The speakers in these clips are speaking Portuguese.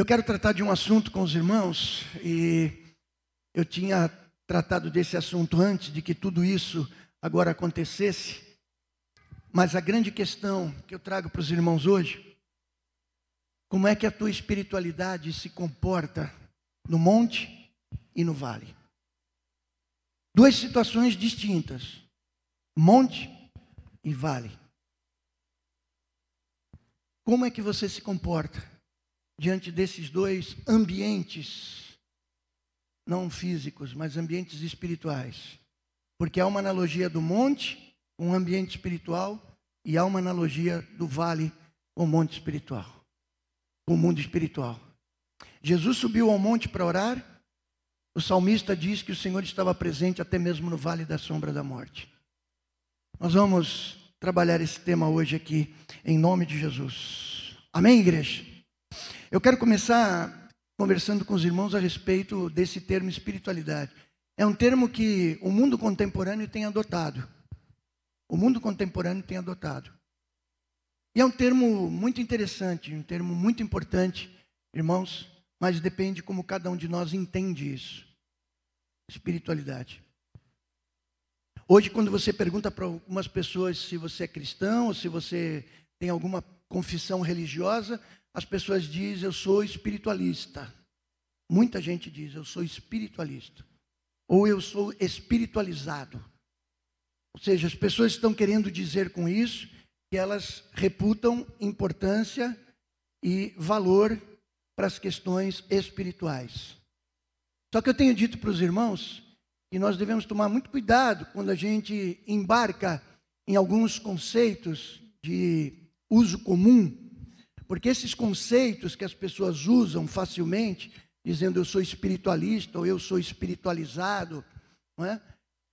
Eu quero tratar de um assunto com os irmãos e eu tinha tratado desse assunto antes de que tudo isso agora acontecesse. Mas a grande questão que eu trago para os irmãos hoje, como é que a tua espiritualidade se comporta no monte e no vale? Duas situações distintas: monte e vale. Como é que você se comporta diante desses dois ambientes, não físicos, mas ambientes espirituais? Porque há uma analogia do monte, um ambiente espiritual, e há uma analogia do vale, o monte espiritual, o mundo espiritual. Jesus subiu ao monte para orar. O salmista diz que o Senhor estava presente até mesmo no vale da sombra da morte. Nós vamos trabalhar esse tema hoje aqui, em nome de Jesus. Amém, igreja? Eu quero começar conversando com os irmãos a respeito desse termo espiritualidade. É um termo que o mundo contemporâneo tem adotado. O mundo contemporâneo tem adotado. E é um termo muito interessante, um termo muito importante, irmãos, mas depende como cada um de nós entende isso. Espiritualidade. Hoje, quando você pergunta para algumas pessoas se você é cristão ou se você tem alguma confissão religiosa, as pessoas dizem, eu sou espiritualista. Muita gente diz, eu sou espiritualista. Ou eu sou espiritualizado. Ou seja, as pessoas estão querendo dizer com isso que elas reputam importância e valor para as questões espirituais. Só que eu tenho dito para os irmãos que nós devemos tomar muito cuidado quando a gente embarca em alguns conceitos de uso comum porque esses conceitos que as pessoas usam facilmente, dizendo eu sou espiritualista ou eu sou espiritualizado, é?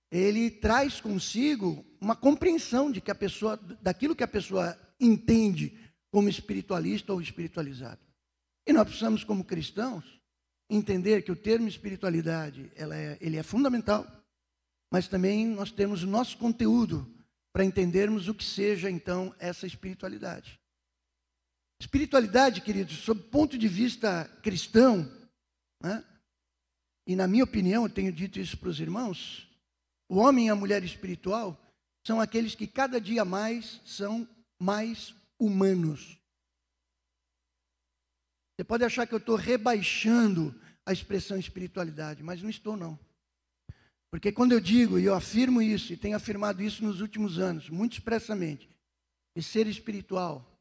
ele traz consigo uma compreensão de que a pessoa, daquilo que a pessoa entende como espiritualista ou espiritualizado. E nós precisamos, como cristãos, entender que o termo espiritualidade ela é, ele é fundamental, mas também nós temos o nosso conteúdo para entendermos o que seja então essa espiritualidade. Espiritualidade, queridos, sob o ponto de vista cristão, né? e na minha opinião, eu tenho dito isso para os irmãos, o homem e a mulher espiritual são aqueles que cada dia mais são mais humanos. Você pode achar que eu estou rebaixando a expressão espiritualidade, mas não estou, não. Porque quando eu digo, e eu afirmo isso, e tenho afirmado isso nos últimos anos, muito expressamente, que ser espiritual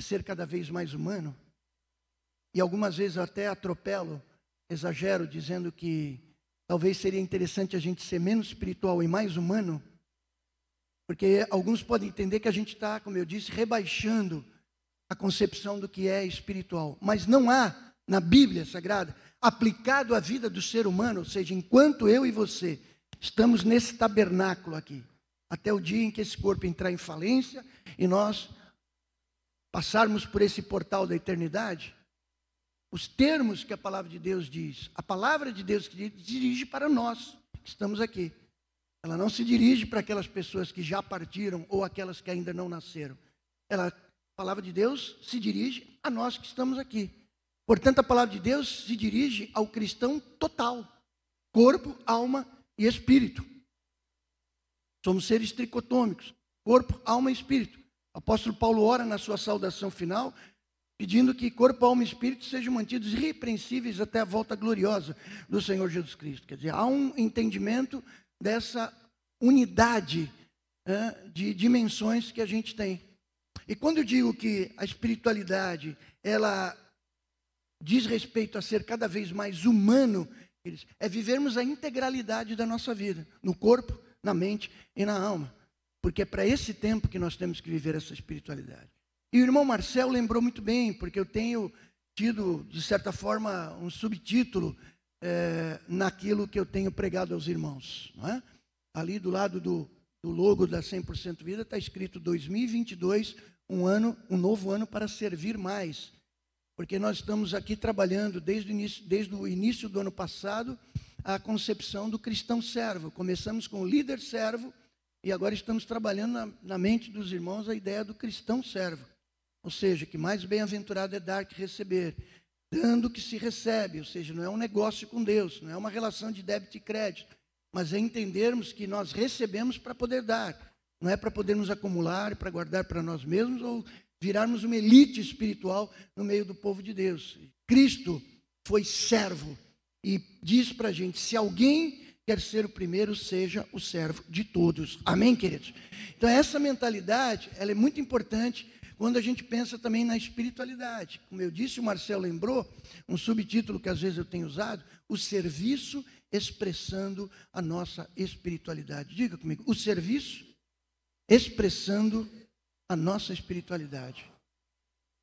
é ser cada vez mais humano. E algumas vezes eu até atropelo, exagero, dizendo que talvez seria interessante a gente ser menos espiritual e mais humano, porque alguns podem entender que a gente está, como eu disse, rebaixando a concepção do que é espiritual. Mas não há na Bíblia Sagrada, aplicado à vida do ser humano, ou seja, enquanto eu e você estamos nesse tabernáculo aqui, até o dia em que esse corpo entrar em falência e nós passarmos por esse portal da eternidade, os termos que a palavra de Deus diz, a palavra de Deus que dirige para nós que estamos aqui. Ela não se dirige para aquelas pessoas que já partiram ou aquelas que ainda não nasceram. Ela, a palavra de Deus se dirige a nós que estamos aqui. Portanto, a palavra de Deus se dirige ao cristão total: corpo, alma e espírito. Somos seres tricotômicos: corpo, alma e espírito. O apóstolo Paulo ora na sua saudação final, pedindo que corpo, alma e espírito sejam mantidos irrepreensíveis até a volta gloriosa do Senhor Jesus Cristo. Quer dizer, há um entendimento dessa unidade de dimensões que a gente tem. E quando eu digo que a espiritualidade, ela diz respeito a ser cada vez mais humano, é vivermos a integralidade da nossa vida, no corpo, na mente e na alma. Porque é para esse tempo que nós temos que viver essa espiritualidade. E o irmão Marcel lembrou muito bem, porque eu tenho tido, de certa forma, um subtítulo é, naquilo que eu tenho pregado aos irmãos. É? Ali do lado do, do logo da 100% Vida está escrito 2022, um ano, um novo ano para servir mais. Porque nós estamos aqui trabalhando desde o início, desde o início do ano passado a concepção do cristão servo. Começamos com o líder servo, e agora estamos trabalhando na, na mente dos irmãos a ideia do cristão servo. Ou seja, que mais bem-aventurado é dar que receber. dando que se recebe, ou seja, não é um negócio com Deus, não é uma relação de débito e crédito, mas é entendermos que nós recebemos para poder dar, não é para podermos acumular, para guardar para nós mesmos ou virarmos uma elite espiritual no meio do povo de Deus. Cristo foi servo e diz para a gente: se alguém quer ser o primeiro, seja o servo de todos. Amém, queridos? Então, essa mentalidade ela é muito importante quando a gente pensa também na espiritualidade. Como eu disse, o Marcelo lembrou, um subtítulo que às vezes eu tenho usado, o serviço expressando a nossa espiritualidade. Diga comigo, o serviço expressando a nossa espiritualidade.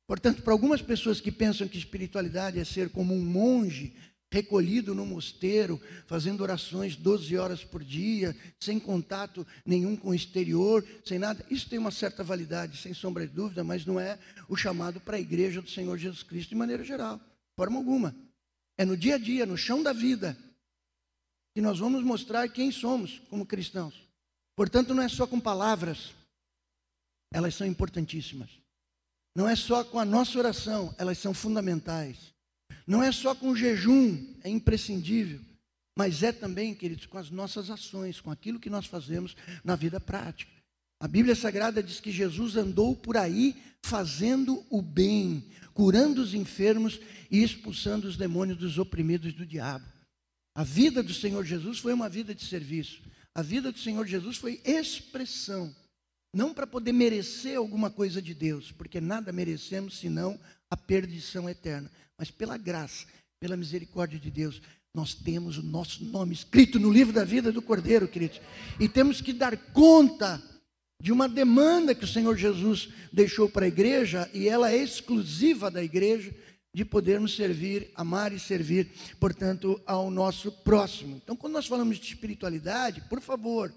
Portanto, para algumas pessoas que pensam que espiritualidade é ser como um monge recolhido no mosteiro, fazendo orações 12 horas por dia, sem contato nenhum com o exterior, sem nada. Isso tem uma certa validade, sem sombra de dúvida, mas não é o chamado para a igreja do Senhor Jesus Cristo de maneira geral, forma alguma. É no dia a dia, no chão da vida, que nós vamos mostrar quem somos como cristãos. Portanto, não é só com palavras, elas são importantíssimas. Não é só com a nossa oração, elas são fundamentais. Não é só com o jejum, é imprescindível, mas é também, queridos, com as nossas ações, com aquilo que nós fazemos na vida prática. A Bíblia Sagrada diz que Jesus andou por aí fazendo o bem, curando os enfermos e expulsando os demônios dos oprimidos do diabo. A vida do Senhor Jesus foi uma vida de serviço. A vida do Senhor Jesus foi expressão, não para poder merecer alguma coisa de Deus, porque nada merecemos senão a perdição eterna, mas pela graça, pela misericórdia de Deus, nós temos o nosso nome escrito no livro da vida do Cordeiro, queridos. E temos que dar conta de uma demanda que o Senhor Jesus deixou para a igreja, e ela é exclusiva da igreja, de podermos servir, amar e servir, portanto, ao nosso próximo. Então, quando nós falamos de espiritualidade, por favor,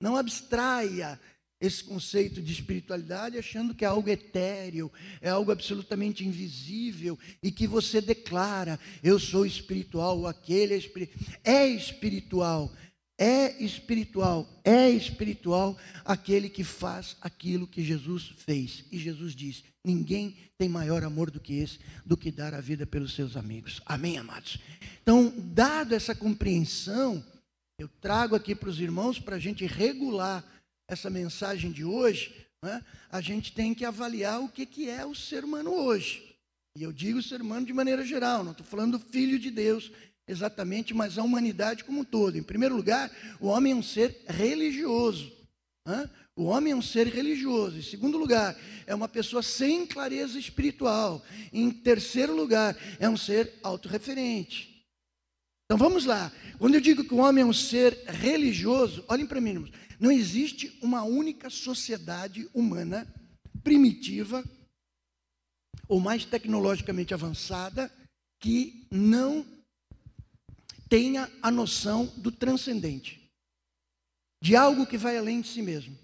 não abstraia esse conceito de espiritualidade achando que é algo etéreo, é algo absolutamente invisível e que você declara: eu sou espiritual, aquele é espiritual. É espiritual, é espiritual, é espiritual aquele que faz aquilo que Jesus fez. E Jesus diz: ninguém tem maior amor do que esse, do que dar a vida pelos seus amigos. Amém, amados? Então, dado essa compreensão, eu trago aqui para os irmãos para a gente regular essa mensagem de hoje, né, a gente tem que avaliar o que, que é o ser humano hoje. E eu digo ser humano de maneira geral, não estou falando do filho de Deus exatamente, mas a humanidade como um todo. Em primeiro lugar, o homem é um ser religioso. Né? O homem é um ser religioso. Em segundo lugar, é uma pessoa sem clareza espiritual. Em terceiro lugar, é um ser autorreferente. Então vamos lá. Quando eu digo que o homem é um ser religioso, olhem para mim. Não existe uma única sociedade humana primitiva ou mais tecnologicamente avançada que não tenha a noção do transcendente, de algo que vai além de si mesmo.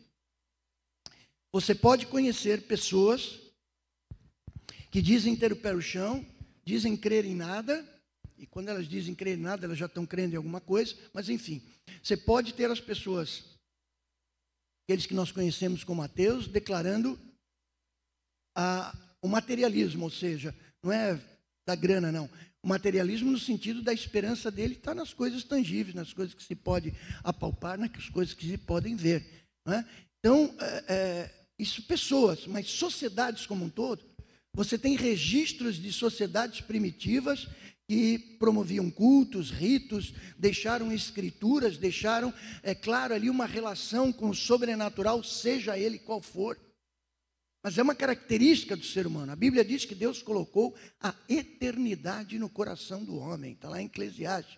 Você pode conhecer pessoas que dizem ter o pé no chão, dizem crer em nada, e quando elas dizem crer em nada, elas já estão crendo em alguma coisa, mas enfim, você pode ter as pessoas aqueles que nós conhecemos como ateus, declarando a, o materialismo, ou seja, não é da grana, não. O materialismo no sentido da esperança dele está nas coisas tangíveis, nas coisas que se pode apalpar, nas coisas que se podem ver. É? Então, é, é, isso pessoas, mas sociedades como um todo, você tem registros de sociedades primitivas que promoviam cultos, ritos, deixaram escrituras, deixaram, é claro, ali uma relação com o sobrenatural, seja ele qual for. Mas é uma característica do ser humano. A Bíblia diz que Deus colocou a eternidade no coração do homem, está lá em Eclesiastes.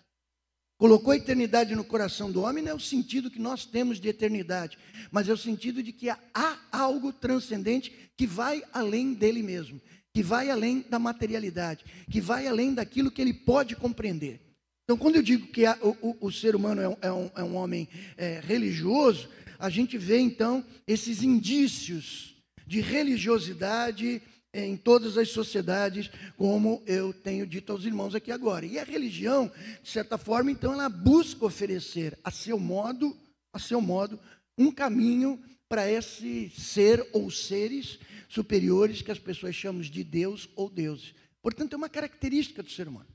Colocou a eternidade no coração do homem não é o sentido que nós temos de eternidade, mas é o sentido de que há algo transcendente que vai além dele mesmo que vai além da materialidade, que vai além daquilo que ele pode compreender. Então, quando eu digo que a, o, o, ser humano é um, é um, é um homem é, religioso, a gente vê então esses indícios de religiosidade em todas as sociedades, como eu tenho dito aos irmãos aqui agora. E a religião, de certa forma, então, ela busca oferecer a seu modo, a seu modo, um caminho para esse ser ou seres superiores que as pessoas chamam de Deus ou deuses. Portanto, é uma característica do ser humano.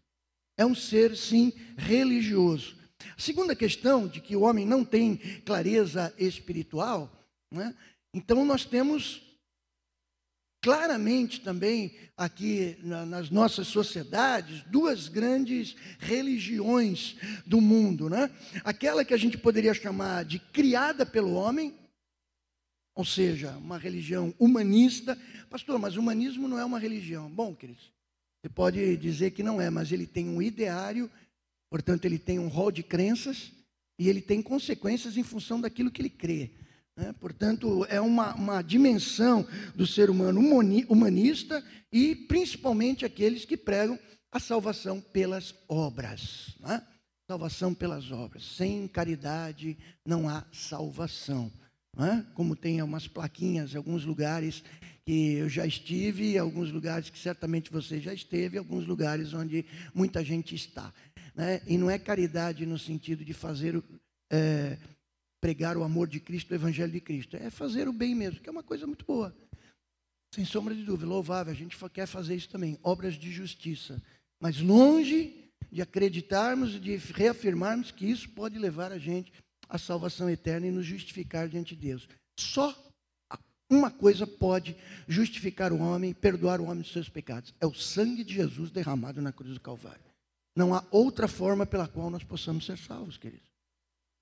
É um ser, sim, religioso. A segunda questão de que o homem não tem clareza espiritual, né? então nós temos claramente também aqui na, nas nossas sociedades duas grandes religiões do mundo, né? Aquela que a gente poderia chamar de criada pelo homem, ou seja, uma religião humanista. Pastor, mas humanismo não é uma religião. Bom, queridos, você pode dizer que não é, mas ele tem um ideário, portanto, ele tem um rol de crenças e ele tem consequências em função daquilo que ele crê. Né? Portanto, é uma, uma dimensão do ser humano humanista e principalmente aqueles que pregam a salvação pelas obras. Né? Salvação pelas obras. Sem caridade não há salvação. Como tem umas plaquinhas alguns lugares que eu já estive, alguns lugares que certamente você já esteve, alguns lugares onde muita gente está. Né? E não é caridade no sentido de fazer é, pregar o amor de Cristo, o Evangelho de Cristo. É fazer o bem mesmo, que é uma coisa muito boa. Sem sombra de dúvida, louvável. A gente quer fazer isso também, obras de justiça. Mas longe de acreditarmos e de reafirmarmos que isso pode levar a gente à salvação eterna e nos justificar diante de Deus. Só uma coisa pode justificar o homem, perdoar o homem dos seus pecados: é o sangue de Jesus derramado na cruz do Calvário. Não há outra forma pela qual nós possamos ser salvos, queridos.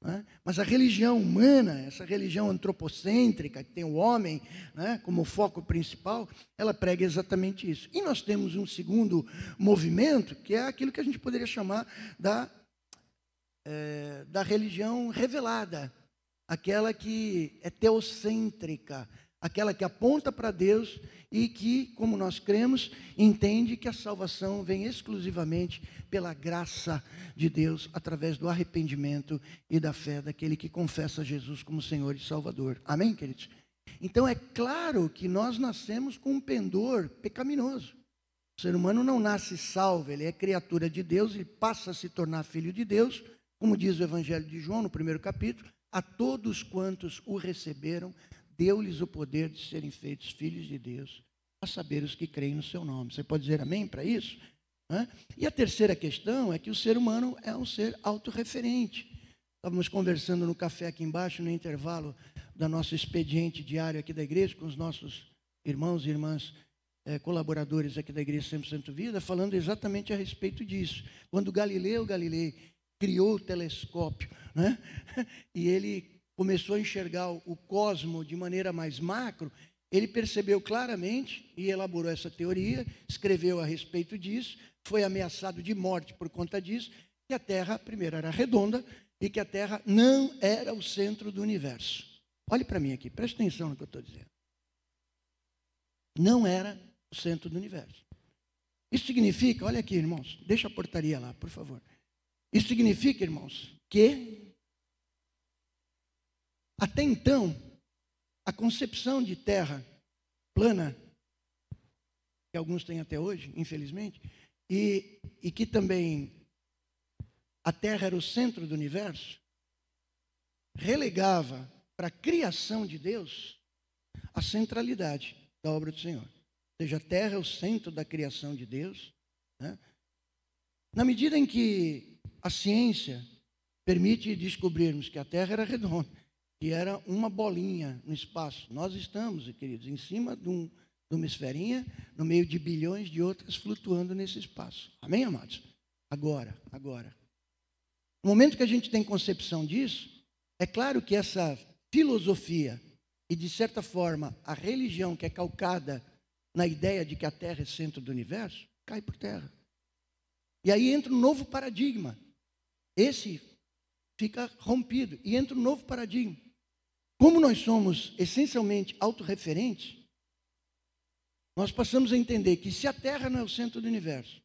Né? Mas a religião humana, essa religião antropocêntrica, que tem o homem né, como foco principal, ela prega exatamente isso. E nós temos um segundo movimento, que é aquilo que a gente poderia chamar da, é, da religião revelada, aquela que é teocêntrica, aquela que aponta para Deus e que, como nós cremos, entende que a salvação vem exclusivamente pela graça de Deus, através do arrependimento e da fé daquele que confessa Jesus como Senhor e Salvador. Amém, queridos? Então é claro que nós nascemos com um pendor pecaminoso. O ser humano não nasce salvo, ele é criatura de Deus, ele passa a se tornar filho de Deus, como diz o Evangelho de João no primeiro capítulo, a todos quantos o receberam, deu-lhes o poder de serem feitos filhos de Deus, a saber os que creem no seu nome. Você pode dizer amém para isso? E a terceira questão é que o ser humano é um ser autorreferente. Estávamos conversando no café aqui embaixo, no intervalo da nosso expediente diário aqui da igreja, com os nossos irmãos e irmãs é, colaboradores aqui da Igreja Sempre Santo Vida, falando exatamente a respeito disso. Quando Galileu Galilei criou o telescópio, né? e ele começou a enxergar o cosmo de maneira mais macro, ele percebeu claramente e elaborou essa teoria, escreveu a respeito disso, foi ameaçado de morte por conta disso, que a Terra, primeiro, era redonda e que a Terra não era o centro do universo. Olhe para mim aqui, preste atenção no que eu estou dizendo. Não era o centro do universo. Isso significa, olha aqui, irmãos, deixa a portaria lá, por favor. Isso significa, irmãos, que até então, a concepção de terra plana, que alguns têm até hoje, infelizmente, e, e que também a terra era o centro do universo, relegava para a criação de Deus a centralidade da obra do Senhor. Ou seja, a terra é o centro da criação de Deus. Né? Na medida em que a ciência permite descobrirmos que a terra era redonda, que era uma bolinha no espaço. Nós estamos, queridos, em cima de, um, de uma esferinha, no meio de bilhões de outras flutuando nesse espaço. Amém, amados? Agora, agora. No momento que a gente tem concepção disso, é claro que essa filosofia e, de certa forma, a religião que é calcada na ideia de que a Terra é centro do universo, cai por terra. E aí entra um novo paradigma. Esse fica rompido e entra um novo paradigma. Como nós somos essencialmente autorreferentes, nós passamos a entender que se a Terra não é o centro do universo,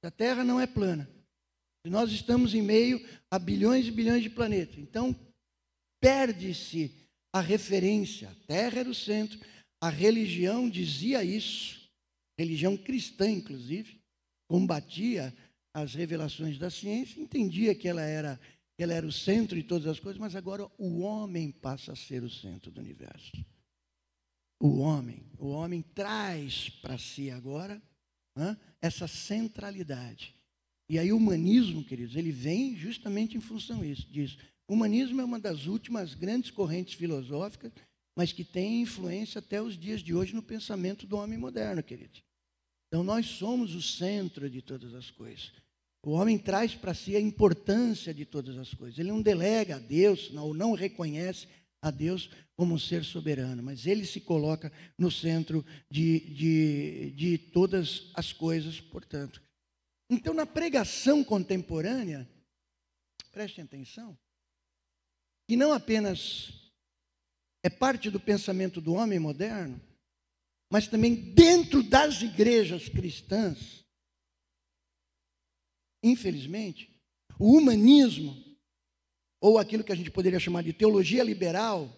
se a Terra não é plana, se nós estamos em meio a bilhões e bilhões de planetas, então perde-se a referência. A Terra era o centro, a religião dizia isso, religião cristã, inclusive, combatia as revelações da ciência, entendia que ela era ele era o centro de todas as coisas, mas agora o homem passa a ser o centro do universo. O homem, o homem traz para si agora essa centralidade. E aí o humanismo, queridos, ele vem justamente em função disso. O humanismo é uma das últimas grandes correntes filosóficas, mas que tem influência até os dias de hoje no pensamento do homem moderno, queridos. Então nós somos o centro de todas as coisas. O homem traz para si a importância de todas as coisas. Ele não delega a Deus, ou não reconhece a Deus como um ser soberano, mas ele se coloca no centro de, de, de todas as coisas, portanto. Então, na pregação contemporânea, prestem atenção, que não apenas é parte do pensamento do homem moderno, mas também dentro das igrejas cristãs, infelizmente, o humanismo, ou aquilo que a gente poderia chamar de teologia liberal,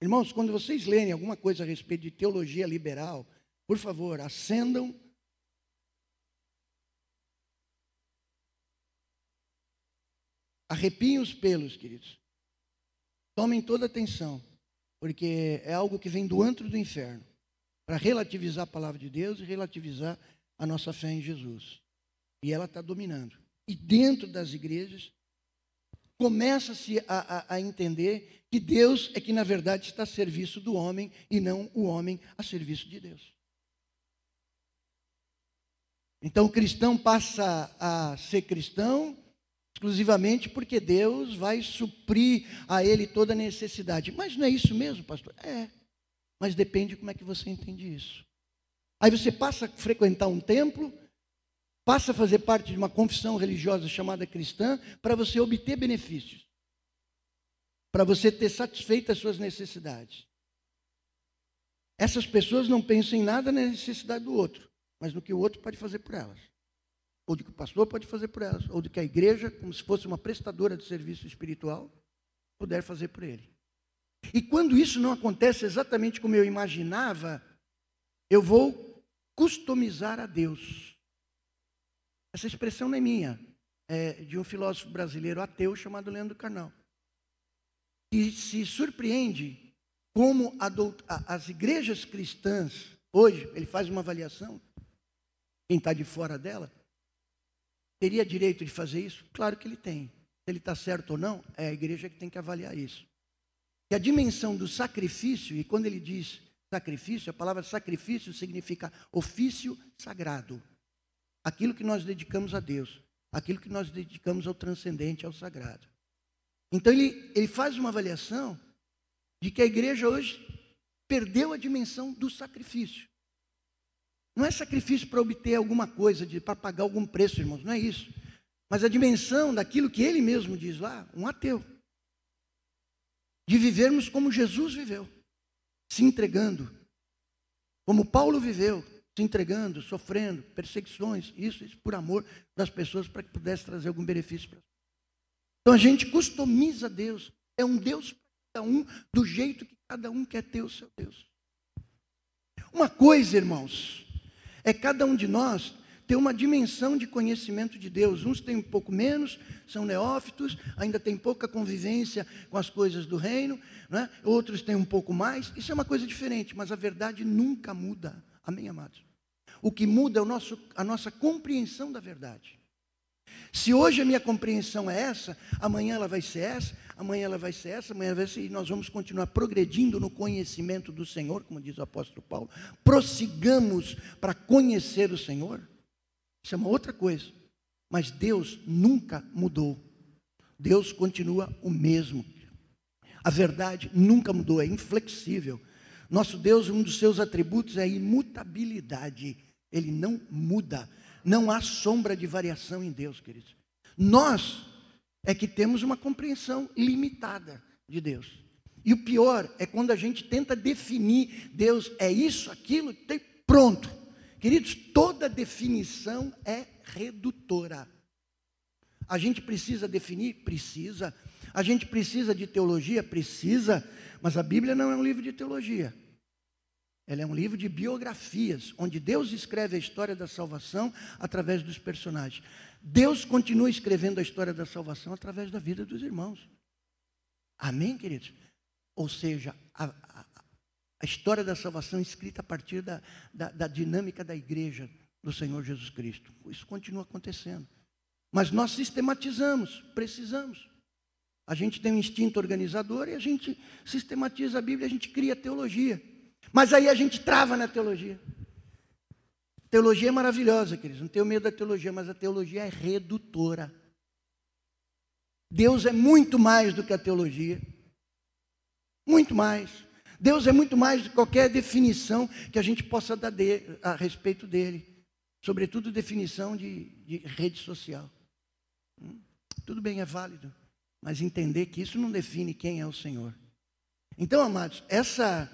irmãos, quando vocês lerem alguma coisa a respeito de teologia liberal, por favor, acendam Arrepiem os pelos, queridos. Tomem toda atenção, porque é algo que vem do antro do inferno para relativizar a palavra de Deus e relativizar a nossa fé em Jesus. E ela está dominando. E dentro das igrejas, começa-se a, a, a, entender que Deus é que, na verdade, está a serviço do homem e não o homem a serviço de Deus. Então, o cristão passa a ser cristão exclusivamente porque Deus vai suprir a ele toda a necessidade. Mas não é isso mesmo, pastor? É. Mas depende como é que você entende isso. Aí você passa a frequentar um templo, passa a fazer parte de uma confissão religiosa chamada cristã, para você obter benefícios. Para você ter satisfeito as suas necessidades. Essas pessoas não pensam em nada na necessidade do outro, mas no que o outro pode fazer por elas. Ou do que o pastor pode fazer por elas, ou do que a igreja, como se fosse uma prestadora de serviço espiritual, puder fazer por ele. E quando isso não acontece exatamente como eu imaginava, eu vou customizar a Deus. Essa expressão não é minha, é de um filósofo brasileiro ateu chamado Leandro Carnal. E se surpreende como a, as igrejas cristãs, hoje, ele faz uma avaliação, quem está de fora dela, teria direito de fazer isso? Claro que ele tem. Se ele está certo ou não, é a igreja que tem que avaliar isso. E a dimensão do sacrifício, e quando ele diz sacrifício, a palavra sacrifício significa ofício sagrado. Aquilo que nós dedicamos a Deus, aquilo que nós dedicamos ao transcendente, ao sagrado. Então ele, ele faz uma avaliação de que a igreja hoje perdeu a dimensão do sacrifício. Não é sacrifício para obter alguma coisa, para pagar algum preço, irmãos, não é isso. Mas a dimensão daquilo que ele mesmo diz lá, um ateu de vivermos como Jesus viveu, se entregando, como Paulo viveu, se entregando, sofrendo perseguições, isso, isso por amor das pessoas para que pudesse trazer algum benefício para Então a gente customiza Deus, é um Deus para cada um do jeito que cada um quer ter o seu Deus. Uma coisa, irmãos, é cada um de nós ter uma dimensão de conhecimento de Deus. Uns têm um pouco menos, são neófitos, ainda têm pouca convivência com as coisas do reino, né? outros têm um pouco mais. Isso é uma coisa diferente, mas a verdade nunca muda. Amém, amados? O que muda é o nosso, a nossa compreensão da verdade. Se hoje a minha compreensão é essa, amanhã ela vai ser essa, amanhã ela vai ser essa, amanhã vai ser, e nós vamos continuar progredindo no conhecimento do Senhor, como diz o apóstolo Paulo. Prossigamos para conhecer o Senhor. Isso é outra coisa. Mas Deus nunca mudou. Deus continua o mesmo. A verdade nunca mudou, é inflexível. Nosso Deus, um dos seus atributos é a imutabilidade. Ele não muda. Não há sombra de variação em Deus, queridos. Nós é que temos uma compreensão limitada de Deus. E o pior é quando a gente tenta definir Deus é isso, aquilo, tem pronto. Queridos, toda definição é redutora. A gente precisa definir? Precisa. A gente precisa de teologia? Precisa. Mas a Bíblia não é um livro de teologia. Ela é um livro de biografias, onde Deus escreve a história da salvação através dos personagens. Deus continua escrevendo a história da salvação através da vida dos irmãos. Amém, queridos? Ou seja, a, história da salvação escrita a partir da, da, da dinâmica da igreja, do Senhor Jesus Cristo. Isso continua acontecendo. Mas nós sistematizamos, precisamos. A gente tem um instinto organizador e a gente sistematiza a Bíblia, a gente cria teologia. Mas aí a gente trava na teologia. Teologia é maravilhosa, queridos. Não tenho medo da teologia, mas a teologia é redutora. Deus é muito mais do que a teologia. Muito mais. Deus é muito mais do que qualquer definição que a gente possa dar de, a respeito dele. Sobretudo definição de, de rede social. Hum? Tudo bem, é válido mas entender que isso não define quem é o Senhor. Então, amados, essa,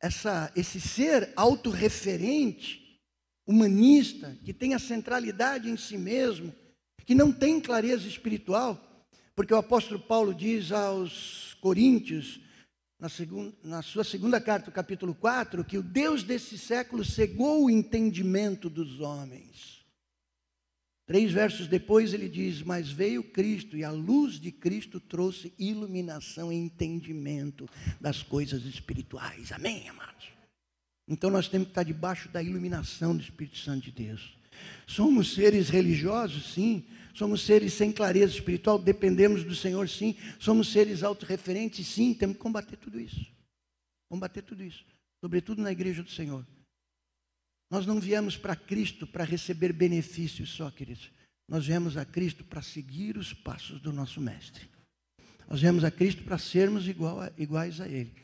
essa, esse ser autorreferente, humanista, que tem a centralidade em si mesmo, que não tem clareza espiritual, porque o apóstolo Paulo diz aos Coríntios, na, segunda, na sua segunda carta, capítulo 4, que o Deus desse século cegou o entendimento dos homens Três versos depois ele diz: Mas veio Cristo, e a luz de Cristo trouxe iluminação e entendimento das coisas espirituais. Amém, amados? Então nós temos que estar debaixo da iluminação do Espírito Santo de Deus. Somos seres religiosos, sim. Somos seres sem clareza espiritual, dependemos do Senhor, sim. Somos seres autorreferentes, sim. Temos que combater tudo isso. Combater tudo isso. Sobretudo na igreja do Senhor. Nós não viemos para Cristo para receber benefícios só, queridos. Nós viemos a Cristo para seguir os passos do nosso Mestre. Nós viemos a Cristo para sermos a, iguais a Ele.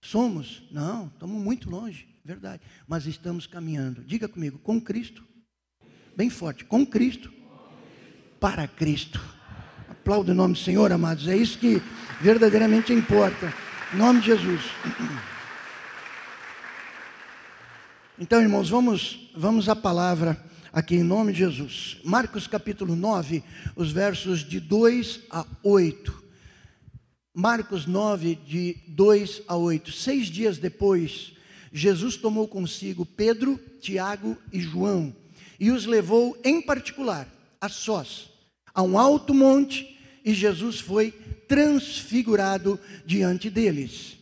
Somos? Não, estamos muito longe, verdade. Mas estamos caminhando. Diga comigo, com Cristo. Bem forte, com Cristo. Para Cristo. Aplauda o nome do Senhor, amados. É isso que verdadeiramente importa. Em nome de Jesus. Então, irmãos, vamos, vamos à palavra aqui em nome de Jesus. Marcos capítulo 9, os versos de 2 a 8. Marcos 9, de 2 a 8. Seis dias depois, Jesus tomou consigo Pedro, Tiago e João e os levou em particular, a sós, a um alto monte, e Jesus foi transfigurado diante deles.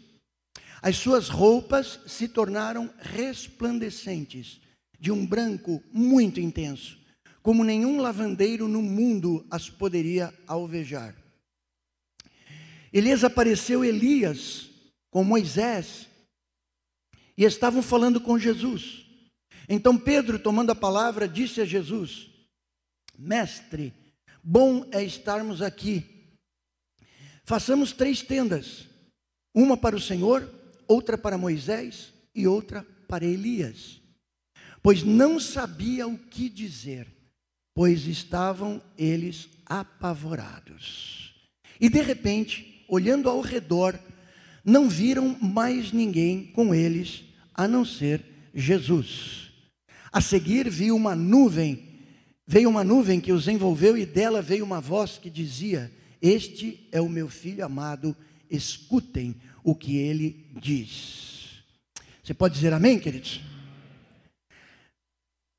As suas roupas se tornaram resplandecentes, de um branco muito intenso, como nenhum lavandeiro no mundo as poderia alvejar. Elias apareceu Elias com Moisés e estavam falando com Jesus. Então Pedro, tomando a palavra, disse a Jesus: Mestre, bom é estarmos aqui. Façamos três tendas: uma para o Senhor, outra para Moisés e outra para Elias. Pois não sabia o que dizer, pois estavam eles apavorados. E de repente, olhando ao redor, não viram mais ninguém com eles a não ser Jesus. A seguir viu uma nuvem, veio uma nuvem que os envolveu e dela veio uma voz que dizia: Este é o meu filho amado, escutem o que ele diz. Você pode dizer amém, queridos?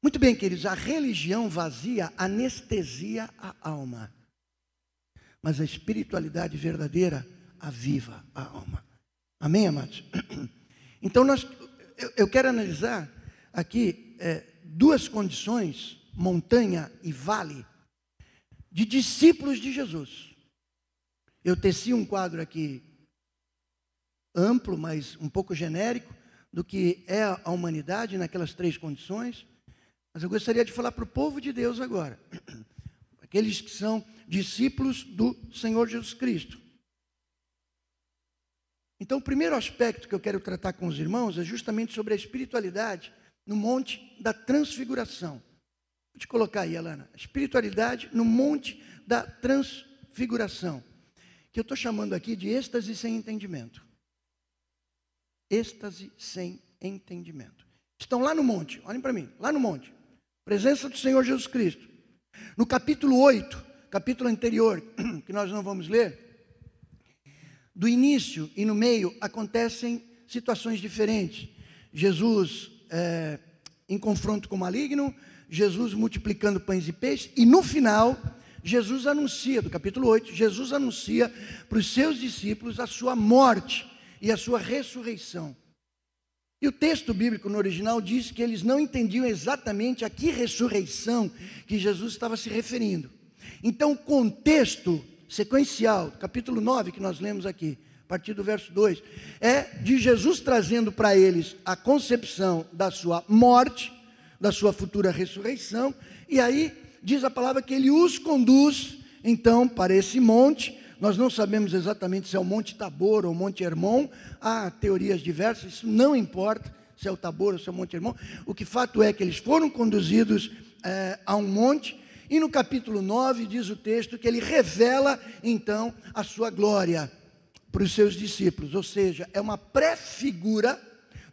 Muito bem, queridos, a religião vazia anestesia a alma, mas a espiritualidade verdadeira aviva a alma. Amém, amados? Então, nós, eu, eu quero analisar aqui é, duas condições, montanha e vale, de discípulos de Jesus. Eu teci um quadro aqui amplo, mas um pouco genérico, do que é a humanidade naquelas três condições. Mas eu gostaria de falar para o povo de Deus agora, aqueles que são discípulos do Senhor Jesus Cristo. Então, o primeiro aspecto que eu quero tratar com os irmãos é justamente sobre a espiritualidade no Monte da Transfiguração. Te colocar aí, Alana. Espiritualidade no Monte da Transfiguração. Que eu estou chamando aqui de êxtase sem entendimento êxtase sem entendimento. Estão lá no monte, olhem para mim, lá no monte, presença do Senhor Jesus Cristo. No capítulo 8, capítulo anterior, que nós não vamos ler, do início e no meio acontecem situações diferentes. Jesus é, em confronto com o maligno, Jesus multiplicando pães e peixes, e no final, Jesus anuncia, do capítulo 8, Jesus anuncia para os seus discípulos a sua morte e a sua ressurreição. E o texto bíblico no original diz que eles não entendiam exatamente a que ressurreição que Jesus estava se referindo. Então, o contexto sequencial, capítulo 9 que nós lemos aqui, a partir do verso 2, é de Jesus trazendo para eles a concepção da sua morte, da sua futura ressurreição, e aí diz a palavra que ele os conduz então para esse monte. Nós não sabemos exatamente se é o Monte Tabor ou o Monte Hermon, há teorias diversas, isso não importa se é o Tabor ou se é o Monte Hermon. O que fato é que eles foram conduzidos é, a um monte, e no capítulo 9 diz o texto que ele revela então a sua glória para os seus discípulos, ou seja, é uma pré-figura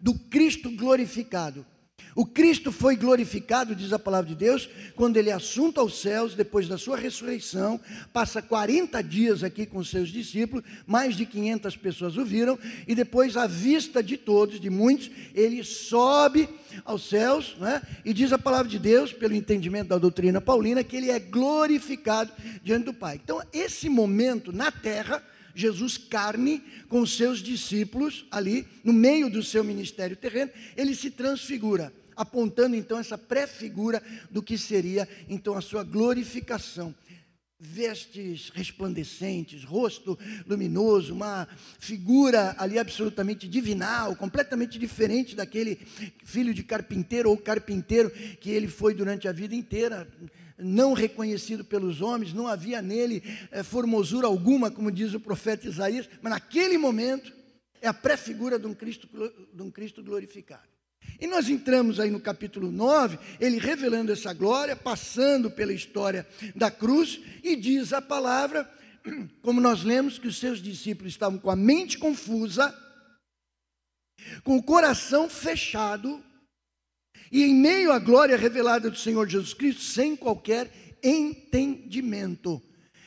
do Cristo glorificado. O Cristo foi glorificado, diz a palavra de Deus, quando ele é assunto aos céus, depois da sua ressurreição, passa 40 dias aqui com seus discípulos, mais de 500 pessoas o viram, e depois, à vista de todos, de muitos, ele sobe aos céus, né? e diz a palavra de Deus, pelo entendimento da doutrina paulina, que ele é glorificado diante do Pai. Então, esse momento na terra, Jesus carne com os seus discípulos ali, no meio do seu ministério terreno, ele se transfigura apontando então essa pré-figura do que seria então a sua glorificação. Vestes resplandecentes, rosto luminoso, uma figura ali absolutamente divinal, completamente diferente daquele filho de carpinteiro ou carpinteiro que ele foi durante a vida inteira não reconhecido pelos homens, não havia nele é, formosura alguma, como diz o profeta Isaías, mas naquele momento é a pré-figura de, um de um Cristo glorificado. E nós entramos aí no capítulo 9, ele revelando essa glória, passando pela história da cruz, e diz a palavra, como nós lemos, que os seus discípulos estavam com a mente confusa, com o coração fechado, e em meio à glória revelada do Senhor Jesus Cristo, sem qualquer entendimento.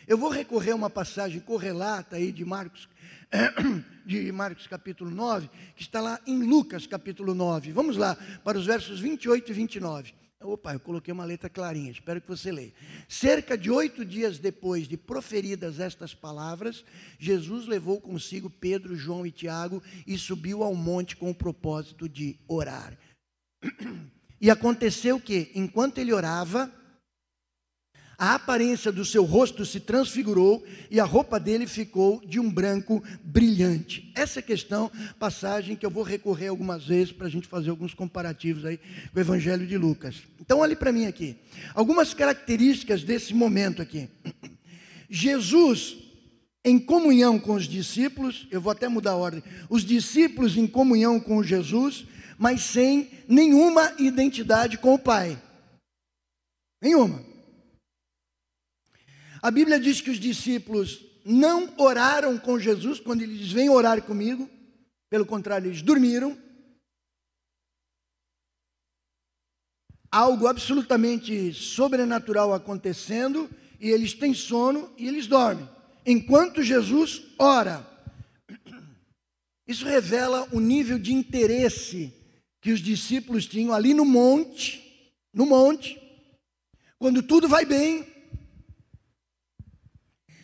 Eu vou recorrer a uma passagem correlata aí de Marcos de Marcos capítulo 9, que está lá em Lucas capítulo 9. Vamos lá, para os versos 28 e 29. Opa, eu coloquei uma letra clarinha, espero que você leia. Cerca de oito dias depois de proferidas estas palavras, Jesus levou consigo Pedro, João e Tiago e subiu ao monte com o propósito de orar. E aconteceu que, enquanto ele orava, a aparência do seu rosto se transfigurou e a roupa dele ficou de um branco brilhante. Essa é questão, passagem que eu vou recorrer algumas vezes para a gente fazer alguns comparativos aí com o Evangelho de Lucas. Então, olhe para mim aqui. Algumas características desse momento aqui. Jesus em comunhão com os discípulos, eu vou até mudar a ordem, os discípulos em comunhão com Jesus, mas sem nenhuma identidade com o Pai. Nenhuma. A Bíblia diz que os discípulos não oraram com Jesus quando ele diz: Vem orar comigo. Pelo contrário, eles dormiram. Algo absolutamente sobrenatural acontecendo, e eles têm sono e eles dormem, enquanto Jesus ora. Isso revela o nível de interesse que os discípulos tinham ali no monte, no monte, quando tudo vai bem,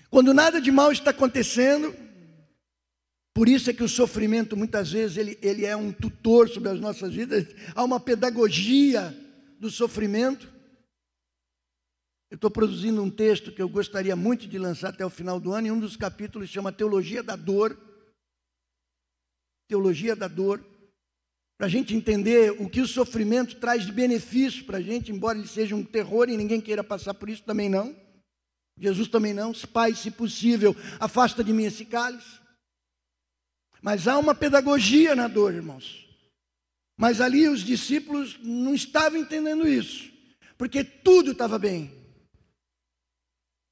quando nada de mal está acontecendo, por isso é que o sofrimento muitas vezes ele, ele é um tutor sobre as nossas vidas, há uma pedagogia do sofrimento. Eu estou produzindo um texto que eu gostaria muito de lançar até o final do ano, e um dos capítulos chama Teologia da Dor. Teologia da Dor. Para a gente entender o que o sofrimento traz de benefício para a gente, embora ele seja um terror e ninguém queira passar por isso também não. Jesus também não. Pai, se possível, afasta de mim esse cálice. Mas há uma pedagogia na dor, irmãos. Mas ali os discípulos não estavam entendendo isso, porque tudo estava bem.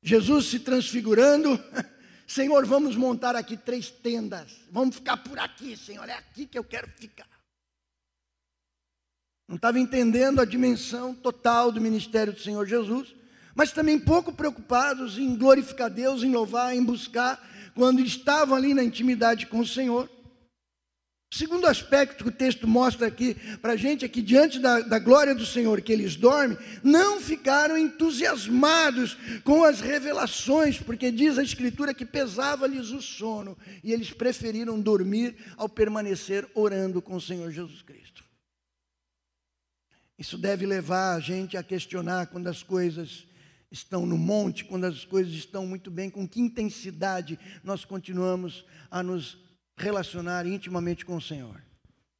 Jesus se transfigurando, Senhor, vamos montar aqui três tendas, vamos ficar por aqui, Senhor, é aqui que eu quero ficar. Não estava entendendo a dimensão total do ministério do Senhor Jesus, mas também pouco preocupados em glorificar Deus, em louvar, em buscar, quando estavam ali na intimidade com o Senhor. O segundo aspecto que o texto mostra aqui para a gente é que, diante da, da glória do Senhor que eles dormem, não ficaram entusiasmados com as revelações, porque diz a Escritura que pesava-lhes o sono e eles preferiram dormir ao permanecer orando com o Senhor Jesus Cristo. Isso deve levar a gente a questionar quando as coisas estão no monte, quando as coisas estão muito bem, com que intensidade nós continuamos a nos relacionar intimamente com o Senhor.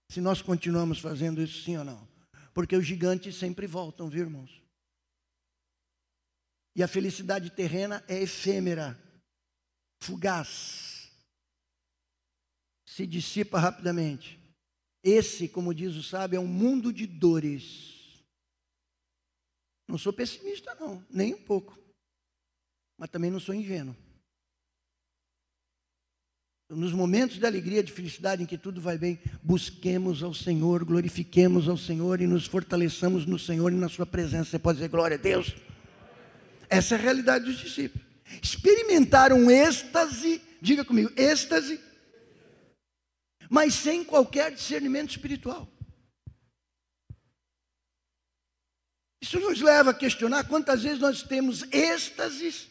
Se nós continuamos fazendo isso, sim ou não? Porque os gigantes sempre voltam, viu, irmãos? E a felicidade terrena é efêmera, fugaz, se dissipa rapidamente. Esse, como diz o sábio, é um mundo de dores. Não sou pessimista, não, nem um pouco. Mas também não sou ingênuo nos momentos de alegria, de felicidade, em que tudo vai bem, busquemos ao Senhor, glorifiquemos ao Senhor e nos fortaleçamos no Senhor e na Sua presença. Você pode dizer glória a Deus? Essa é a realidade dos discípulos. Experimentaram êxtase, diga comigo, êxtase, mas sem qualquer discernimento espiritual. Isso nos leva a questionar quantas vezes nós temos êxtases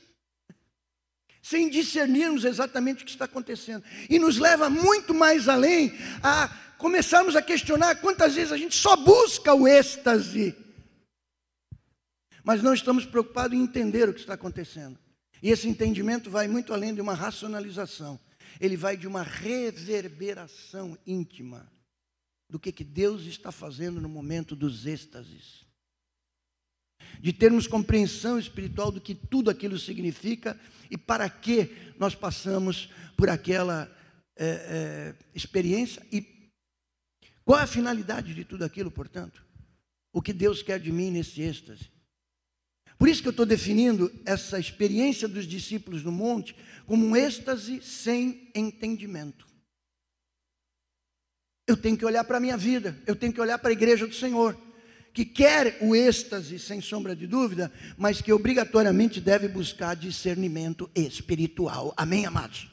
sem discernirmos exatamente o que está acontecendo. E nos leva muito mais além a começarmos a questionar quantas vezes a gente só busca o êxtase, mas não estamos preocupados em entender o que está acontecendo. E esse entendimento vai muito além de uma racionalização, ele vai de uma reverberação íntima do que, que Deus está fazendo no momento dos êxtases de termos compreensão espiritual do que tudo aquilo significa e para que nós passamos por aquela é, é, experiência e qual a finalidade de tudo aquilo, portanto? O que Deus quer de mim nesse êxtase? Por isso que eu estou definindo essa experiência dos discípulos no monte como um êxtase sem entendimento. Eu tenho que olhar para a minha vida, eu tenho que olhar para a igreja do Senhor que quer o êxtase, sem sombra de dúvida, mas que obrigatoriamente deve buscar discernimento espiritual. Amém, amados?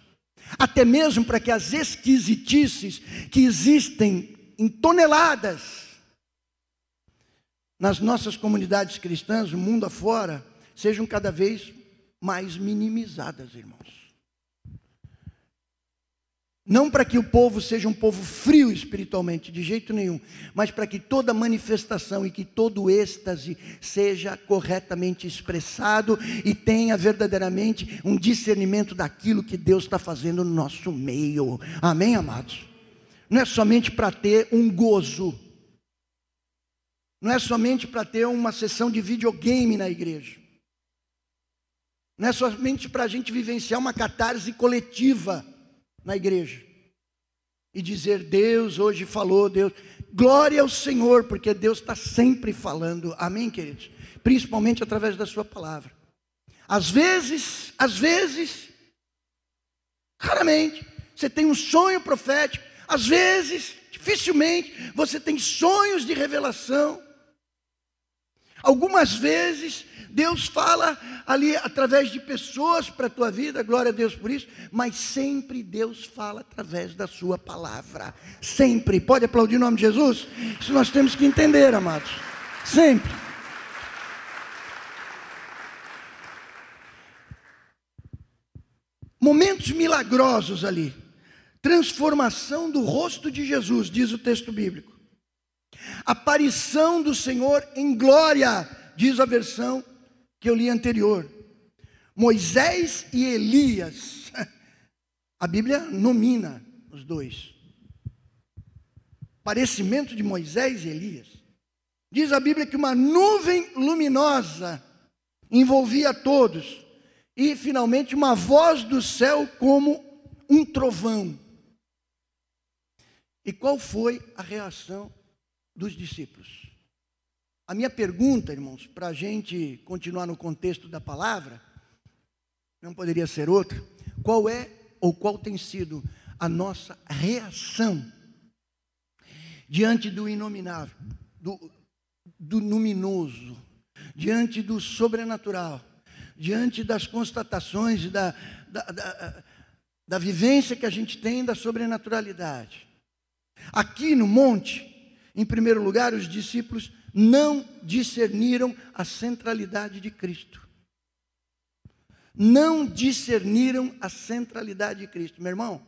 Até mesmo para que as esquisitices que existem em toneladas nas nossas comunidades cristãs, o mundo afora, sejam cada vez mais minimizadas, irmãos. Não para que o povo seja um povo frio espiritualmente, de jeito nenhum, mas para que toda manifestação e que todo êxtase seja corretamente expressado e tenha verdadeiramente um discernimento daquilo que Deus está fazendo no nosso meio. Amém, amados? Não é somente para ter um gozo, não é somente para ter uma sessão de videogame na igreja, não é somente para a gente vivenciar uma catarse coletiva na igreja e dizer: Deus hoje falou, Deus. Glória ao Senhor, porque Deus está sempre falando, amém, queridos? Principalmente através da Sua palavra. Às vezes, às vezes, raramente, você tem um sonho profético, às vezes, dificilmente, você tem sonhos de revelação. Algumas vezes Deus fala ali através de pessoas para a tua vida, glória a Deus por isso, mas sempre Deus fala através da sua palavra. Sempre. Pode aplaudir o nome de Jesus? Isso nós temos que entender, amados. Sempre. Momentos milagrosos ali. Transformação do rosto de Jesus, diz o texto bíblico. Aparição do Senhor em glória, diz a versão que eu li anterior. Moisés e Elias. A Bíblia nomina os dois. Parecimento de Moisés e Elias. Diz a Bíblia que uma nuvem luminosa envolvia todos. E finalmente uma voz do céu como um trovão. E qual foi a reação dos discípulos? A minha pergunta, irmãos, para a gente continuar no contexto da palavra, não poderia ser outra. Qual é ou qual tem sido a nossa reação diante do inominável, do, do luminoso, diante do sobrenatural, diante das constatações da, da, da, da vivência que a gente tem da sobrenaturalidade? Aqui no monte, em primeiro lugar, os discípulos não discerniram a centralidade de Cristo. Não discerniram a centralidade de Cristo. Meu irmão,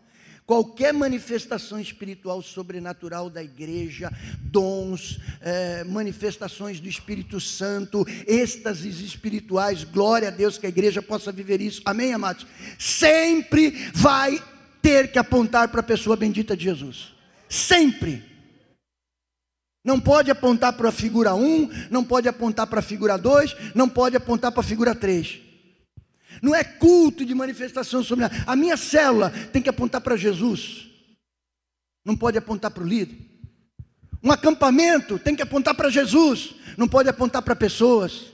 qualquer manifestação espiritual sobrenatural da igreja, dons, é, manifestações do Espírito Santo, êxtases espirituais, glória a Deus que a igreja possa viver isso, amém, amados? Sempre vai ter que apontar para a pessoa bendita de Jesus, sempre. Não pode apontar para a figura 1, não pode apontar para a figura 2, não pode apontar para a figura 3. Não é culto de manifestação sobre a minha célula tem que apontar para Jesus. Não pode apontar para o líder. Um acampamento tem que apontar para Jesus, não pode apontar para pessoas.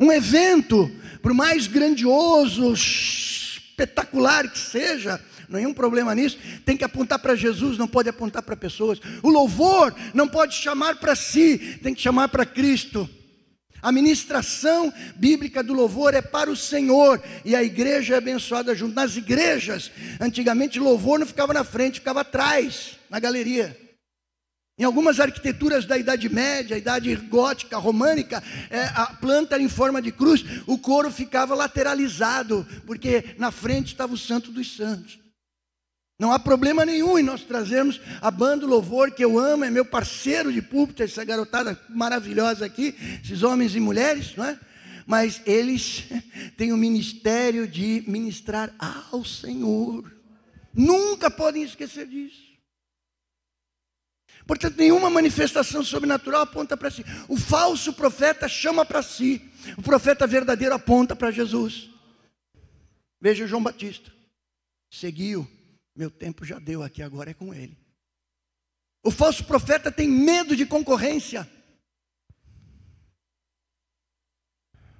Um evento, por mais grandioso, espetacular que seja, nenhum problema nisso, tem que apontar para Jesus, não pode apontar para pessoas. O louvor não pode chamar para si, tem que chamar para Cristo. A ministração bíblica do louvor é para o Senhor e a igreja é abençoada junto. Nas igrejas, antigamente, louvor não ficava na frente, ficava atrás, na galeria. Em algumas arquiteturas da Idade Média, Idade Gótica, Românica, é, a planta era em forma de cruz, o coro ficava lateralizado, porque na frente estava o Santo dos Santos. Não há problema nenhum em nós trazermos a banda louvor que eu amo, é meu parceiro de púlpito, essa garotada maravilhosa aqui, esses homens e mulheres, não é? Mas eles têm o ministério de ministrar ao Senhor. Nunca podem esquecer disso. Portanto, nenhuma manifestação sobrenatural aponta para si. O falso profeta chama para si. O profeta verdadeiro aponta para Jesus. Veja João Batista. Seguiu meu tempo já deu aqui, agora é com ele. O falso profeta tem medo de concorrência.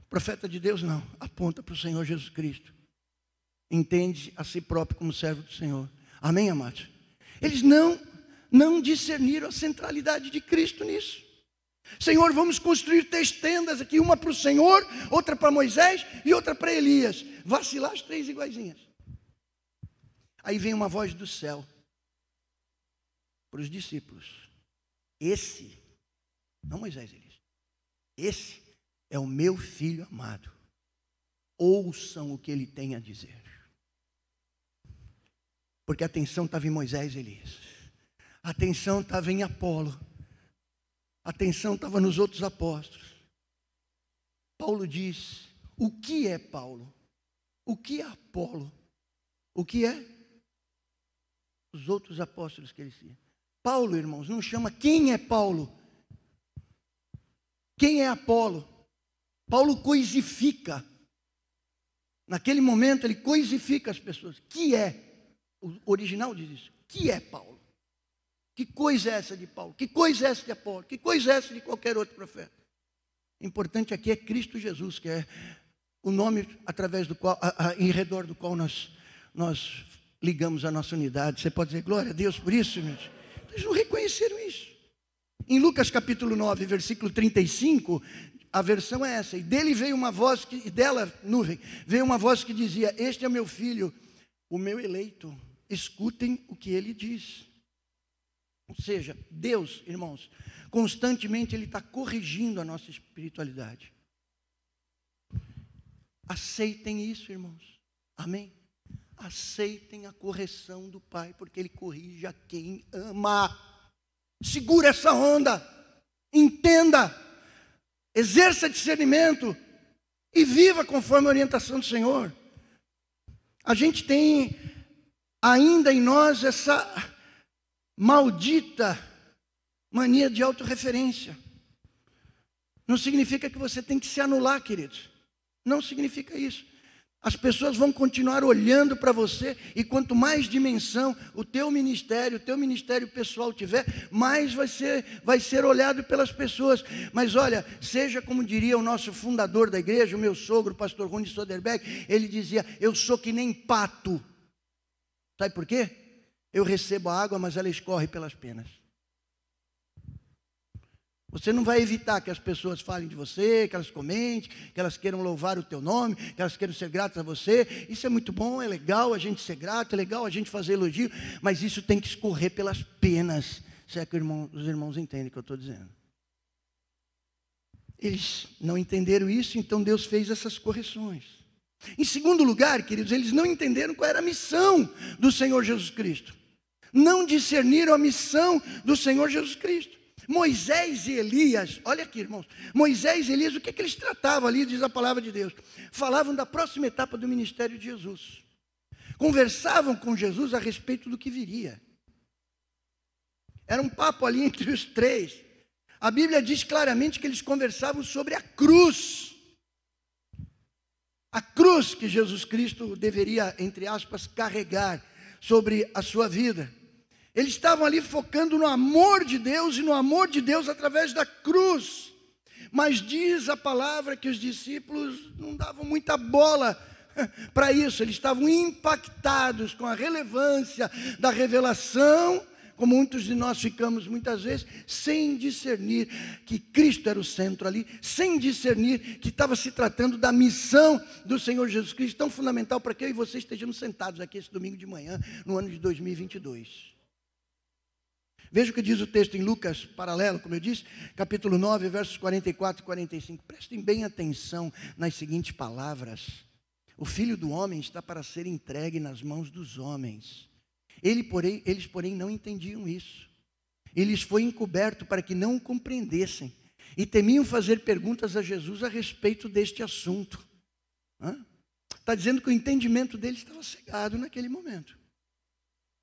O profeta de Deus não, aponta para o Senhor Jesus Cristo. Entende a si próprio como servo do Senhor. Amém, amados? Eles não não discerniram a centralidade de Cristo nisso. Senhor, vamos construir três tendas aqui, uma para o Senhor, outra para Moisés e outra para Elias. Vacilar as três iguaizinhas. Aí vem uma voz do céu para os discípulos: Esse, não Moisés Elias, esse é o meu filho amado. Ouçam o que ele tem a dizer. Porque a atenção estava em Moisés e Elias, a atenção estava em Apolo, a atenção estava nos outros apóstolos. Paulo diz: O que é Paulo? O que é Apolo? O que é os outros apóstolos que ele tinha. Paulo, irmãos, não chama quem é Paulo. Quem é Apolo? Paulo coisifica. Naquele momento ele coisifica as pessoas. Que é? O original diz isso. Que é Paulo? Que coisa é essa de Paulo? Que coisa é essa de Apolo? Que coisa é essa de qualquer outro profeta? Importante aqui é Cristo Jesus, que é o nome através do qual, a, a, em redor do qual nós, nós ligamos a nossa unidade. Você pode dizer glória a Deus por isso, meus? Eles não reconheceram isso. Em Lucas capítulo 9, versículo 35, a versão é essa. E dele veio uma voz, que, dela, nuvem, veio uma voz que dizia: Este é meu filho, o meu eleito. Escutem o que ele diz. Ou seja, Deus, irmãos, constantemente Ele está corrigindo a nossa espiritualidade. Aceitem isso, irmãos. Amém? Aceitem a correção do Pai, porque Ele corrige a quem ama. Segura essa onda, entenda, exerça discernimento e viva conforme a orientação do Senhor. A gente tem ainda em nós essa maldita mania de autorreferência. Não significa que você tem que se anular, queridos. Não significa isso. As pessoas vão continuar olhando para você e quanto mais dimensão o teu ministério, o teu ministério pessoal tiver, mais vai ser, vai ser olhado pelas pessoas. Mas olha, seja como diria o nosso fundador da igreja, o meu sogro, o pastor Rony Soderbeck, ele dizia: "Eu sou que nem pato". Sabe por quê? Eu recebo a água, mas ela escorre pelas penas. Você não vai evitar que as pessoas falem de você, que elas comentem, que elas queiram louvar o teu nome, que elas queiram ser gratas a você. Isso é muito bom, é legal a gente ser grato, é legal a gente fazer elogio, mas isso tem que escorrer pelas penas. Se é que os irmãos entendem o que eu estou dizendo. Eles não entenderam isso, então Deus fez essas correções. Em segundo lugar, queridos, eles não entenderam qual era a missão do Senhor Jesus Cristo. Não discerniram a missão do Senhor Jesus Cristo. Moisés e Elias, olha aqui, irmãos. Moisés e Elias, o que, é que eles tratavam ali, diz a palavra de Deus? Falavam da próxima etapa do ministério de Jesus. Conversavam com Jesus a respeito do que viria. Era um papo ali entre os três. A Bíblia diz claramente que eles conversavam sobre a cruz. A cruz que Jesus Cristo deveria, entre aspas, carregar sobre a sua vida. Eles estavam ali focando no amor de Deus e no amor de Deus através da cruz. Mas diz a palavra que os discípulos não davam muita bola para isso, eles estavam impactados com a relevância da revelação, como muitos de nós ficamos muitas vezes, sem discernir que Cristo era o centro ali, sem discernir que estava se tratando da missão do Senhor Jesus Cristo, tão fundamental para que eu e você estejamos sentados aqui esse domingo de manhã, no ano de 2022. Veja o que diz o texto em Lucas, paralelo, como eu disse, capítulo 9, versos 44 e 45. Prestem bem atenção nas seguintes palavras. O filho do homem está para ser entregue nas mãos dos homens. Ele, porém, eles, porém, não entendiam isso. Eles foi encoberto para que não o compreendessem e temiam fazer perguntas a Jesus a respeito deste assunto. Está dizendo que o entendimento deles estava cegado naquele momento,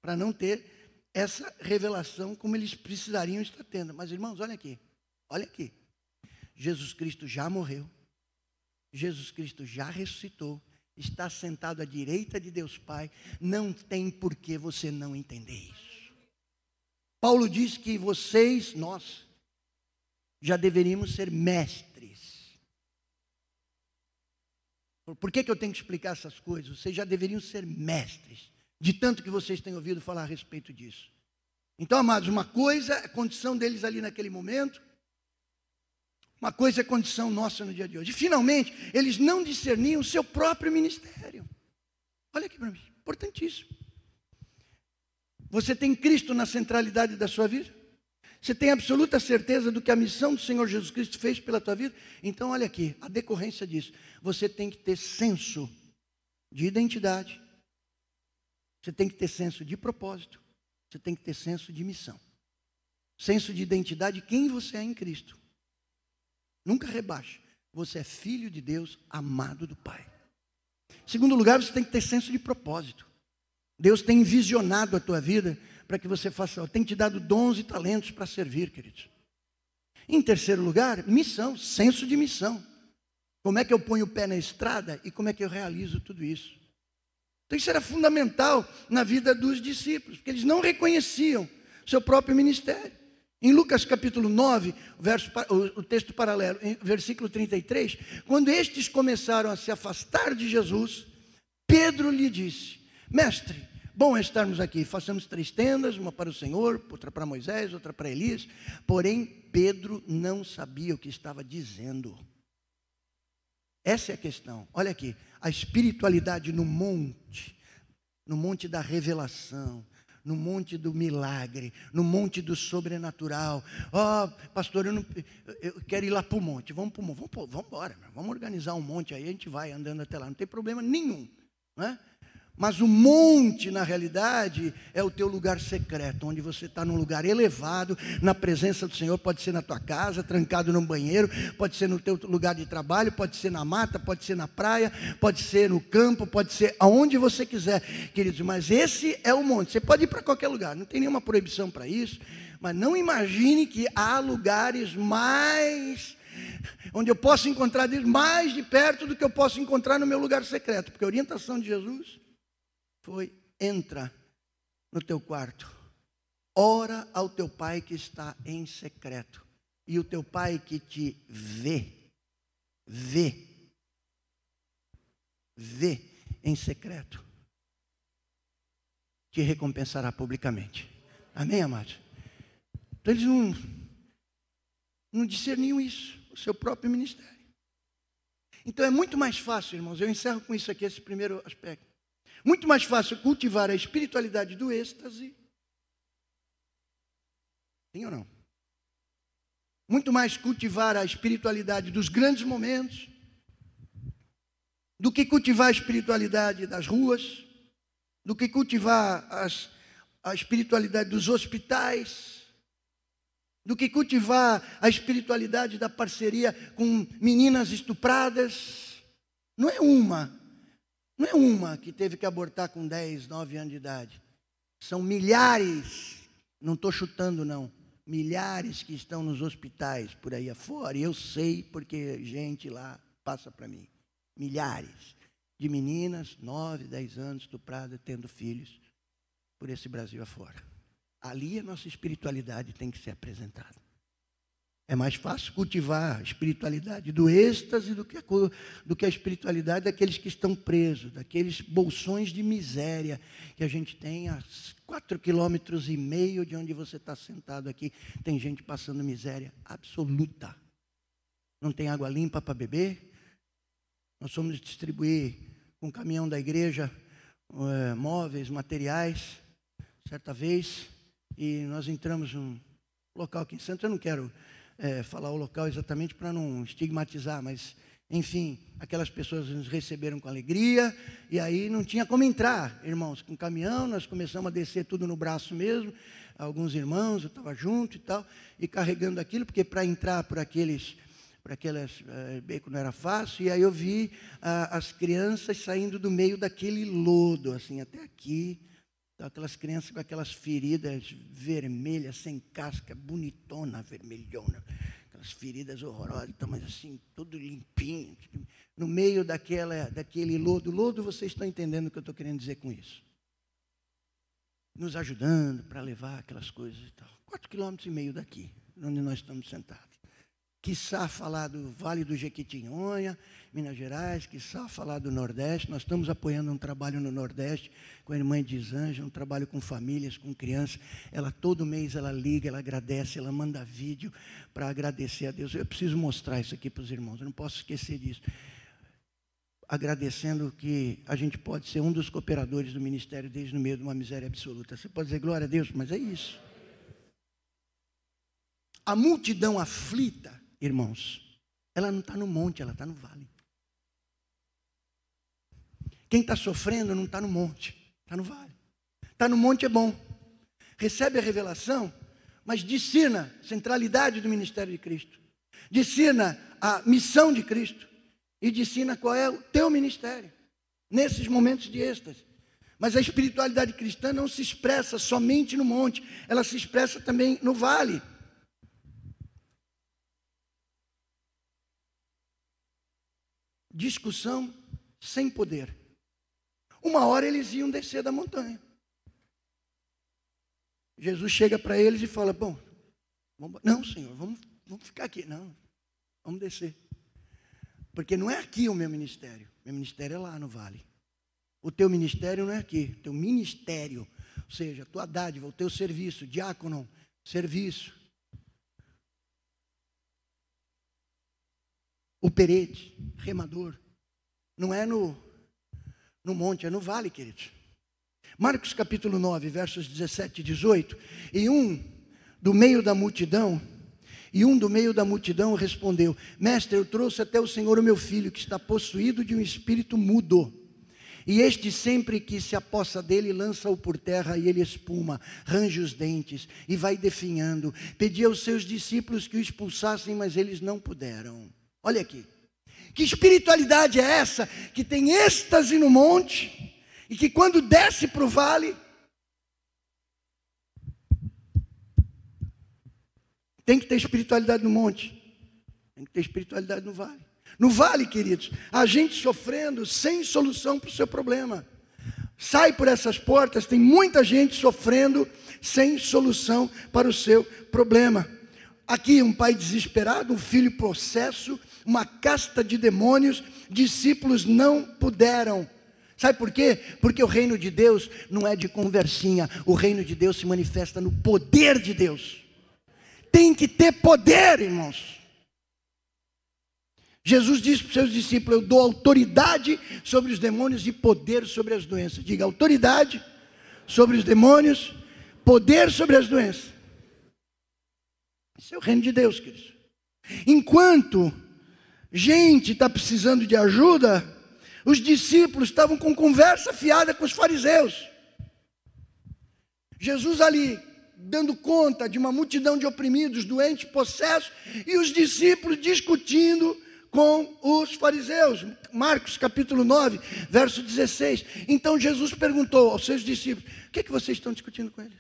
para não ter essa revelação como eles precisariam estar tendo. Mas, irmãos, olha aqui, olha aqui. Jesus Cristo já morreu, Jesus Cristo já ressuscitou, está sentado à direita de Deus Pai, não tem por que você não entender isso. Paulo diz que vocês, nós, já deveríamos ser mestres. Por que, que eu tenho que explicar essas coisas? Vocês já deveriam ser mestres de tanto que vocês têm ouvido falar a respeito disso. Então, amados, uma coisa é a condição deles ali naquele momento, uma coisa é a condição nossa no dia de hoje. E, finalmente, eles não discerniam o seu próprio ministério. Olha aqui para mim, importantíssimo. Você tem Cristo na centralidade da sua vida? Você tem absoluta certeza do que a missão do Senhor Jesus Cristo fez pela tua vida? Então, olha aqui, a decorrência disso. Você tem que ter senso de identidade, você tem que ter senso de propósito. Você tem que ter senso de missão. Senso de identidade, quem você é em Cristo. Nunca rebaixe. Você é filho de Deus, amado do Pai. Segundo lugar, você tem que ter senso de propósito. Deus tem visionado a tua vida para que você faça, tem te dado dons e talentos para servir, queridos. Em terceiro lugar, missão, senso de missão. Como é que eu ponho o pé na estrada e como é que eu realizo tudo isso? Então isso era fundamental na vida dos discípulos, porque eles não reconheciam seu próprio ministério. Em Lucas capítulo 9, o, verso, o texto paralelo, em versículo 33, quando estes começaram a se afastar de Jesus, Pedro lhe disse: Mestre, bom é estarmos aqui, façamos três tendas, uma para o Senhor, outra para Moisés, outra para Elias. Porém, Pedro não sabia o que estava dizendo. Essa é a questão. Olha aqui, a espiritualidade no monte, no monte da revelação, no monte do milagre, no monte do sobrenatural. Ó, oh, pastor, eu, não, eu quero ir lá para o monte. Vamos para o monte, vamos, vamos embora, vamos organizar um monte aí, a gente vai andando até lá, não tem problema nenhum. Não é? Mas o monte, na realidade, é o teu lugar secreto, onde você está num lugar elevado, na presença do Senhor. Pode ser na tua casa, trancado num banheiro, pode ser no teu lugar de trabalho, pode ser na mata, pode ser na praia, pode ser no campo, pode ser aonde você quiser, queridos. Mas esse é o monte. Você pode ir para qualquer lugar, não tem nenhuma proibição para isso. Mas não imagine que há lugares mais onde eu posso encontrar Deus mais de perto do que eu posso encontrar no meu lugar secreto, porque a orientação de Jesus foi: entra no teu quarto, ora ao teu pai que está em secreto, e o teu pai que te vê, vê, vê em secreto, te recompensará publicamente. Amém, amados? Então eles não. não discerniam isso, o seu próprio ministério. Então é muito mais fácil, irmãos, eu encerro com isso aqui, esse primeiro aspecto. Muito mais fácil cultivar a espiritualidade do êxtase. Sim ou não? Muito mais cultivar a espiritualidade dos grandes momentos do que cultivar a espiritualidade das ruas, do que cultivar as, a espiritualidade dos hospitais, do que cultivar a espiritualidade da parceria com meninas estupradas. Não é uma, não é uma que teve que abortar com 10, 9 anos de idade. São milhares, não estou chutando não, milhares que estão nos hospitais por aí afora. E eu sei porque gente lá passa para mim. Milhares de meninas, 9, 10 anos, estupradas, tendo filhos por esse Brasil afora. Ali a nossa espiritualidade tem que ser apresentada. É mais fácil cultivar a espiritualidade do êxtase do que, a, do que a espiritualidade daqueles que estão presos, daqueles bolsões de miséria que a gente tem a quatro quilômetros e meio de onde você está sentado aqui. Tem gente passando miséria absoluta. Não tem água limpa para beber. Nós fomos distribuir com o caminhão da igreja é, móveis, materiais, certa vez, e nós entramos num local aqui em Santos. Eu não quero é, falar o local exatamente para não estigmatizar, mas enfim, aquelas pessoas nos receberam com alegria, e aí não tinha como entrar, irmãos, com caminhão, nós começamos a descer tudo no braço mesmo, alguns irmãos, eu estava junto e tal, e carregando aquilo, porque para entrar por aqueles, por aquelas uh, beco não era fácil, e aí eu vi uh, as crianças saindo do meio daquele lodo, assim, até aqui, então, aquelas crianças com aquelas feridas vermelhas, sem casca, bonitona, vermelhona. Aquelas feridas horrorosas, então, mas assim, tudo limpinho. No meio daquela, daquele lodo. Lodo, vocês estão entendendo o que eu estou querendo dizer com isso. Nos ajudando para levar aquelas coisas e tal. Quatro quilômetros e meio daqui, onde nós estamos sentados quiçá falar do Vale do Jequitinhonha, Minas Gerais, quiçá falar do Nordeste. Nós estamos apoiando um trabalho no Nordeste com a irmã Desanja, um trabalho com famílias, com crianças. Ela todo mês ela liga, ela agradece, ela manda vídeo para agradecer a Deus. Eu preciso mostrar isso aqui para os irmãos, eu não posso esquecer disso. Agradecendo que a gente pode ser um dos cooperadores do ministério desde no meio de uma miséria absoluta. Você pode dizer glória a Deus, mas é isso. A multidão aflita irmãos, ela não está no monte, ela está no vale. Quem está sofrendo não está no monte, está no vale. Está no monte é bom. Recebe a revelação, mas discina centralidade do ministério de Cristo. Discina a missão de Cristo. E discina qual é o teu ministério. Nesses momentos de êxtase. Mas a espiritualidade cristã não se expressa somente no monte, ela se expressa também no vale. discussão sem poder. Uma hora eles iam descer da montanha. Jesus chega para eles e fala: Bom, vamos, não, Senhor, vamos, vamos ficar aqui. Não, vamos descer. Porque não é aqui o meu ministério. Meu ministério é lá no vale. O teu ministério não é aqui. O teu ministério, ou seja, a tua dádiva, o teu serviço, diácono, serviço, o perete, remador. Não é no, no monte, é no vale, queridos. Marcos capítulo 9, versos 17 e 18. E um do meio da multidão, e um do meio da multidão respondeu: Mestre, eu trouxe até o Senhor o meu filho, que está possuído de um espírito mudo. E este, sempre que se apossa dele, lança-o por terra e ele espuma, range os dentes e vai definhando. Pedi aos seus discípulos que o expulsassem, mas eles não puderam. Olha aqui. Que espiritualidade é essa que tem êxtase no monte e que quando desce para o vale, tem que ter espiritualidade no monte, tem que ter espiritualidade no vale. No vale, queridos, a gente sofrendo sem solução para o seu problema. Sai por essas portas, tem muita gente sofrendo sem solução para o seu problema. Aqui, um pai desesperado, um filho processo uma casta de demônios, discípulos não puderam. Sabe por quê? Porque o reino de Deus não é de conversinha, o reino de Deus se manifesta no poder de Deus. tem que ter poder, irmãos. Jesus disse para os seus discípulos: Eu dou autoridade sobre os demônios e poder sobre as doenças. Diga autoridade sobre os demônios, poder sobre as doenças. Isso é o reino de Deus, queridos. Enquanto gente está precisando de ajuda, os discípulos estavam com conversa fiada com os fariseus. Jesus ali dando conta de uma multidão de oprimidos, doentes, possessos, e os discípulos discutindo com os fariseus. Marcos capítulo 9, verso 16. Então Jesus perguntou aos seus discípulos: O que, é que vocês estão discutindo com eles?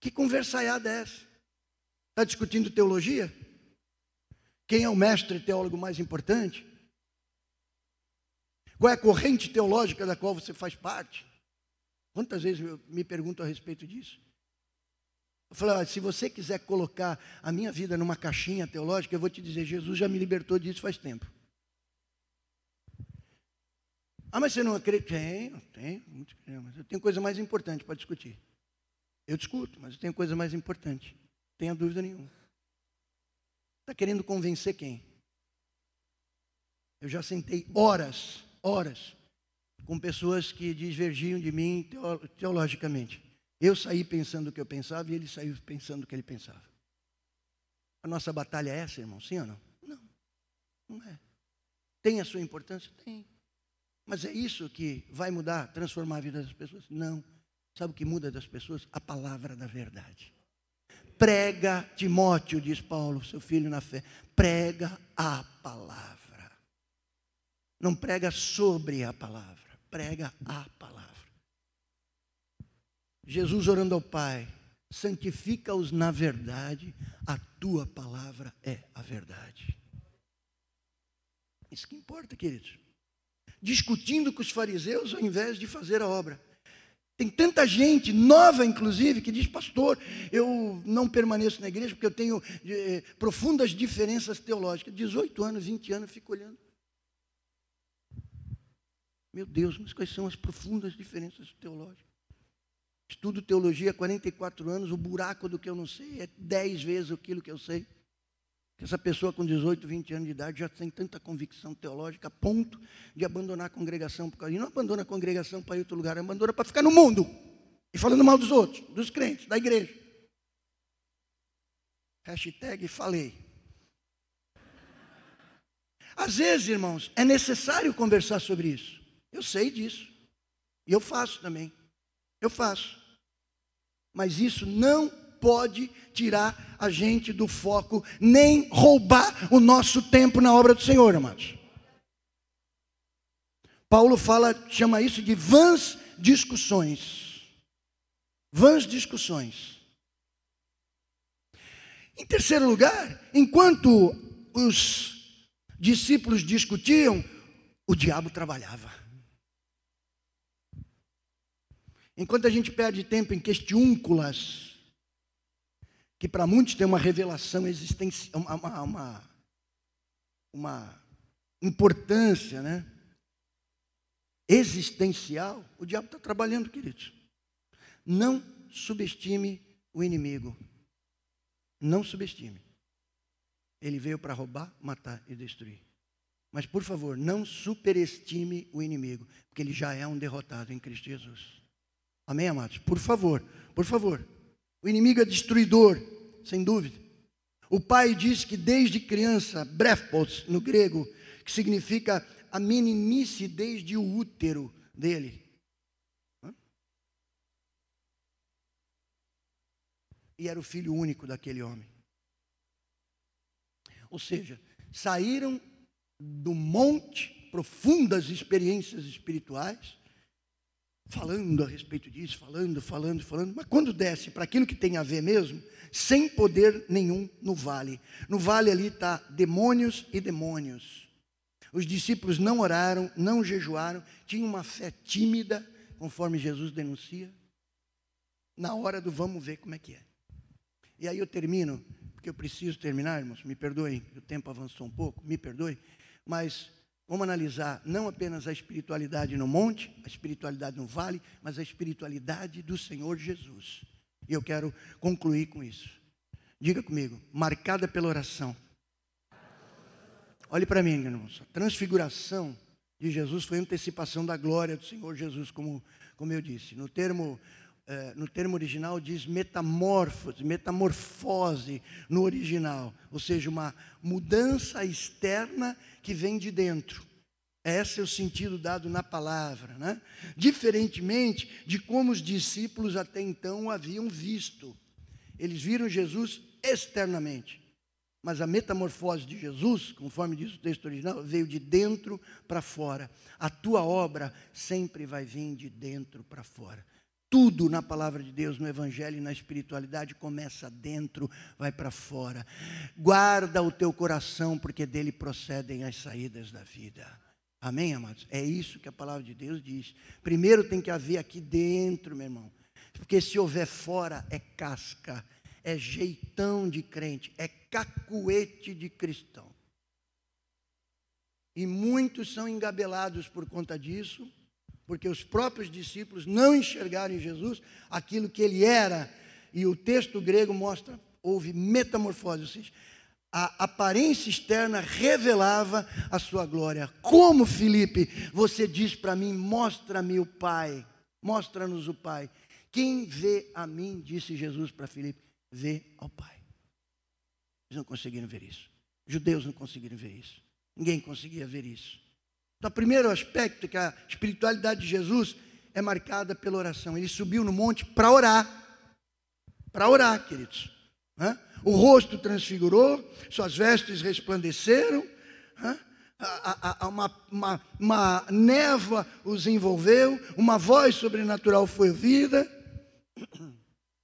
Que conversaiada é essa? Está discutindo teologia? Quem é o mestre teólogo mais importante? Qual é a corrente teológica da qual você faz parte? Quantas vezes eu me pergunto a respeito disso? Eu falei, ah, se você quiser colocar a minha vida numa caixinha teológica, eu vou te dizer, Jesus já me libertou disso faz tempo. Ah, mas você não acredita? Tenho, tenho, muito, mas eu tenho coisa mais importante para discutir. Eu discuto, mas eu tenho coisa mais importante. Tenha dúvida nenhuma. Está querendo convencer quem? Eu já sentei horas, horas, com pessoas que divergiam de mim teologicamente. Eu saí pensando o que eu pensava e ele saiu pensando o que ele pensava. A nossa batalha é essa, irmão? Sim ou não? Não, não é. Tem a sua importância? Tem. Mas é isso que vai mudar, transformar a vida das pessoas? Não. Sabe o que muda das pessoas? A palavra da verdade. Prega, Timóteo, diz Paulo, seu filho na fé, prega a palavra. Não prega sobre a palavra, prega a palavra. Jesus orando ao Pai, santifica-os na verdade, a tua palavra é a verdade. Isso que importa, queridos. Discutindo com os fariseus ao invés de fazer a obra. Tem tanta gente, nova inclusive, que diz, pastor, eu não permaneço na igreja porque eu tenho eh, profundas diferenças teológicas. 18 anos, 20 anos, eu fico olhando. Meu Deus, mas quais são as profundas diferenças teológicas? Estudo teologia há 44 anos, o buraco do que eu não sei é 10 vezes aquilo que eu sei. Essa pessoa com 18, 20 anos de idade já tem tanta convicção teológica a ponto de abandonar a congregação. E não abandona a congregação para ir outro lugar, abandona para ficar no mundo. E falando mal dos outros, dos crentes, da igreja. Hashtag falei. Às vezes, irmãos, é necessário conversar sobre isso. Eu sei disso. E eu faço também. Eu faço. Mas isso não pode tirar a gente do foco, nem roubar o nosso tempo na obra do Senhor, amados. Paulo fala, chama isso de vãs discussões. Vãs discussões. Em terceiro lugar, enquanto os discípulos discutiam, o diabo trabalhava. Enquanto a gente perde tempo em questiúnculas, que para muitos tem uma revelação existencial, uma, uma, uma importância, né? Existencial, o diabo está trabalhando, queridos. Não subestime o inimigo. Não subestime. Ele veio para roubar, matar e destruir. Mas, por favor, não superestime o inimigo, porque ele já é um derrotado em Cristo Jesus. Amém, amados? Por favor, por favor. O inimigo é destruidor, sem dúvida. O pai diz que desde criança, brefpos no grego, que significa a meninice desde o útero dele. E era o filho único daquele homem. Ou seja, saíram do monte, profundas experiências espirituais, falando a respeito disso, falando, falando, falando, mas quando desce para aquilo que tem a ver mesmo, sem poder nenhum no vale. No vale ali está demônios e demônios. Os discípulos não oraram, não jejuaram, tinham uma fé tímida, conforme Jesus denuncia. Na hora do vamos ver como é que é. E aí eu termino, porque eu preciso terminar, irmãos, me perdoem, o tempo avançou um pouco, me perdoe, mas Vamos analisar não apenas a espiritualidade no monte, a espiritualidade no vale, mas a espiritualidade do Senhor Jesus. E eu quero concluir com isso. Diga comigo, marcada pela oração. Olhe para mim, irmãos. A transfiguração de Jesus foi antecipação da glória do Senhor Jesus, como, como eu disse. No termo, no termo original diz metamorfose, metamorfose no original, ou seja, uma mudança externa que vem de dentro. Esse é o sentido dado na palavra, né? Diferentemente de como os discípulos até então haviam visto. Eles viram Jesus externamente. Mas a metamorfose de Jesus, conforme diz o texto original, veio de dentro para fora. A tua obra sempre vai vir de dentro para fora. Tudo na palavra de Deus, no Evangelho e na espiritualidade começa dentro, vai para fora. Guarda o teu coração, porque dele procedem as saídas da vida. Amém, amados? É isso que a palavra de Deus diz. Primeiro tem que haver aqui dentro, meu irmão. Porque se houver fora, é casca, é jeitão de crente, é cacuete de cristão. E muitos são engabelados por conta disso, porque os próprios discípulos não enxergaram em Jesus aquilo que ele era. E o texto grego mostra, houve metamorfose, ou seja, a aparência externa revelava a sua glória. Como, Felipe, você diz para mim: mostra-me o Pai, mostra-nos o Pai. Quem vê a mim, disse Jesus para Felipe, vê ao Pai. Eles não conseguiram ver isso. Judeus não conseguiram ver isso. Ninguém conseguia ver isso. Então, o primeiro aspecto é que a espiritualidade de Jesus é marcada pela oração. Ele subiu no monte para orar. Para orar, queridos. O rosto transfigurou, suas vestes resplandeceram. Uma, névoa os envolveu, uma voz sobrenatural foi ouvida.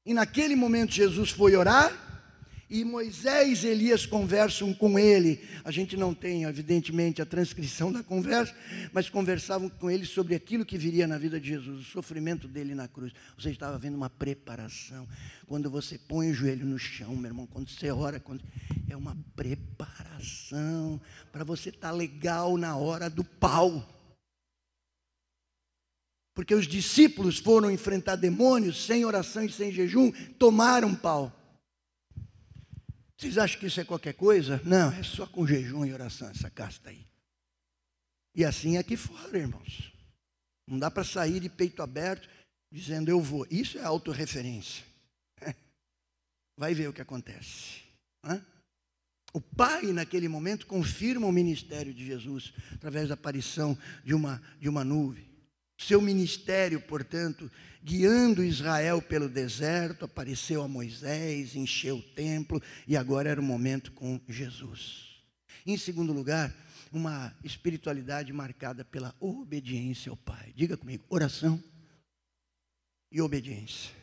E naquele momento Jesus foi orar, e Moisés e Elias conversam com ele. A gente não tem, evidentemente, a transcrição da conversa, mas conversavam com ele sobre aquilo que viria na vida de Jesus, o sofrimento dele na cruz. Você estava vendo uma preparação. Quando você põe o joelho no chão, meu irmão, quando você ora, quando... é uma preparação para você estar tá legal na hora do pau. Porque os discípulos foram enfrentar demônios sem oração e sem jejum, tomaram pau. Vocês acham que isso é qualquer coisa? Não, é só com jejum e oração essa casta aí. E assim é aqui fora, irmãos. Não dá para sair de peito aberto dizendo eu vou. Isso é autorreferência. Vai ver o que acontece. O Pai, naquele momento, confirma o ministério de Jesus através da aparição de uma, de uma nuvem. Seu ministério, portanto, guiando Israel pelo deserto, apareceu a Moisés, encheu o templo e agora era o momento com Jesus. Em segundo lugar, uma espiritualidade marcada pela obediência ao Pai. Diga comigo, oração e obediência.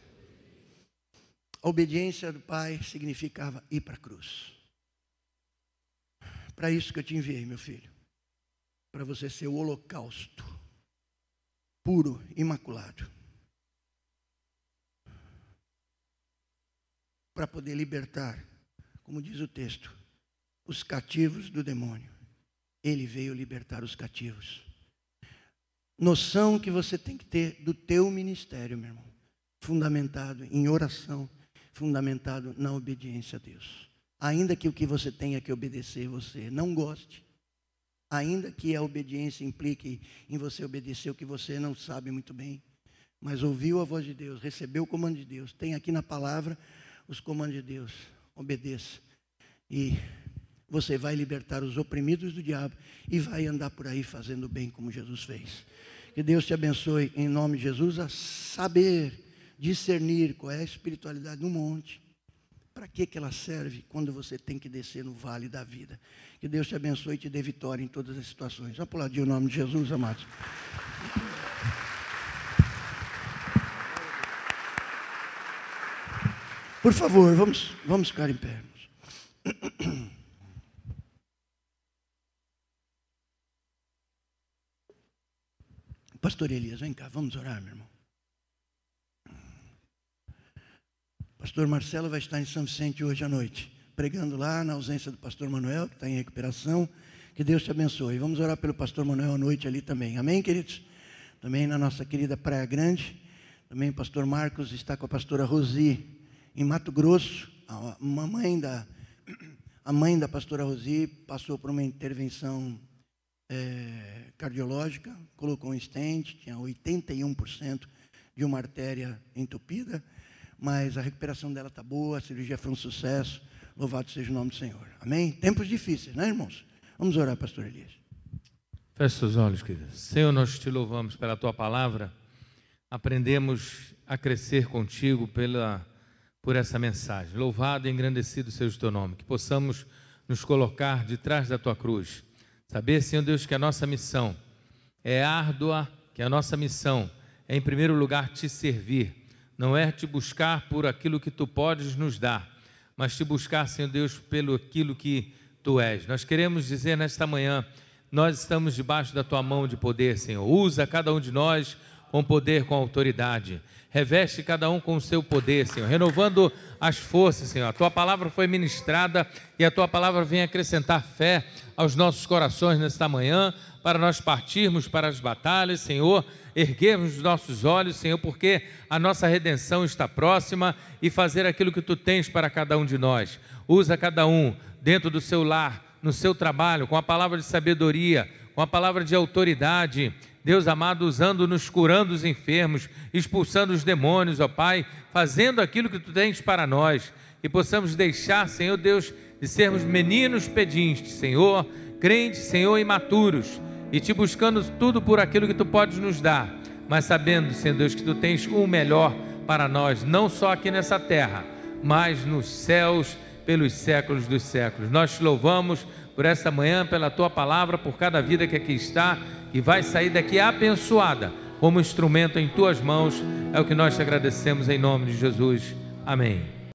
A obediência do Pai significava ir para a cruz. Para isso que eu te enviei, meu filho. Para você ser o holocausto puro, imaculado. Para poder libertar, como diz o texto, os cativos do demônio. Ele veio libertar os cativos. Noção que você tem que ter do teu ministério, meu irmão, fundamentado em oração, fundamentado na obediência a Deus. Ainda que o que você tenha que obedecer você não goste, ainda que a obediência implique em você obedecer o que você não sabe muito bem, mas ouviu a voz de Deus, recebeu o comando de Deus, tem aqui na palavra os comandos de Deus, obedeça. E você vai libertar os oprimidos do diabo e vai andar por aí fazendo bem como Jesus fez. Que Deus te abençoe em nome de Jesus a saber discernir qual é a espiritualidade do monte para que, que ela serve quando você tem que descer no vale da vida? Que Deus te abençoe e te dê vitória em todas as situações. Aplaudir o nome de Jesus, amados. Por favor, vamos, vamos ficar em pé. Pastor Elias, vem cá, vamos orar, meu irmão. Pastor Marcelo vai estar em São Vicente hoje à noite, pregando lá na ausência do pastor Manuel, que está em recuperação. Que Deus te abençoe. Vamos orar pelo pastor Manuel à noite ali também. Amém, queridos? Também na nossa querida Praia Grande. Também o pastor Marcos está com a pastora Rosi em Mato Grosso. A mamãe da a mãe da pastora Rosi passou por uma intervenção é, cardiológica, colocou um stent, tinha 81% de uma artéria entupida, mas a recuperação dela está boa, a cirurgia foi um sucesso. Louvado seja o nome do Senhor. Amém? Tempos difíceis, né, irmãos? Vamos orar, pastor Elias. Feche seus olhos, querido. Senhor, nós te louvamos pela tua palavra. Aprendemos a crescer contigo pela por essa mensagem. Louvado e engrandecido seja o teu nome. Que possamos nos colocar de trás da tua cruz. Saber, Senhor Deus, que a nossa missão é árdua, que a nossa missão é, em primeiro lugar, te servir. Não é te buscar por aquilo que tu podes nos dar, mas te buscar, Senhor Deus, pelo aquilo que tu és. Nós queremos dizer nesta manhã, nós estamos debaixo da tua mão de poder, Senhor. Usa cada um de nós com poder, com autoridade. Reveste cada um com o seu poder, Senhor, renovando as forças, Senhor. A tua palavra foi ministrada e a tua palavra vem acrescentar fé aos nossos corações nesta manhã, para nós partirmos para as batalhas, Senhor, erguermos os nossos olhos, Senhor, porque a nossa redenção está próxima e fazer aquilo que tu tens para cada um de nós. Usa cada um dentro do seu lar, no seu trabalho, com a palavra de sabedoria, com a palavra de autoridade. Deus amado, usando-nos, curando os enfermos, expulsando os demônios, ó Pai, fazendo aquilo que tu tens para nós, e possamos deixar, Senhor Deus, de sermos meninos pedintes, Senhor, crentes, Senhor, imaturos, e te buscando tudo por aquilo que tu podes nos dar, mas sabendo, Senhor Deus, que tu tens o melhor para nós, não só aqui nessa terra, mas nos céus, pelos séculos dos séculos. Nós te louvamos por esta manhã, pela tua palavra, por cada vida que aqui está e vai sair daqui abençoada como instrumento em tuas mãos. É o que nós te agradecemos em nome de Jesus. Amém.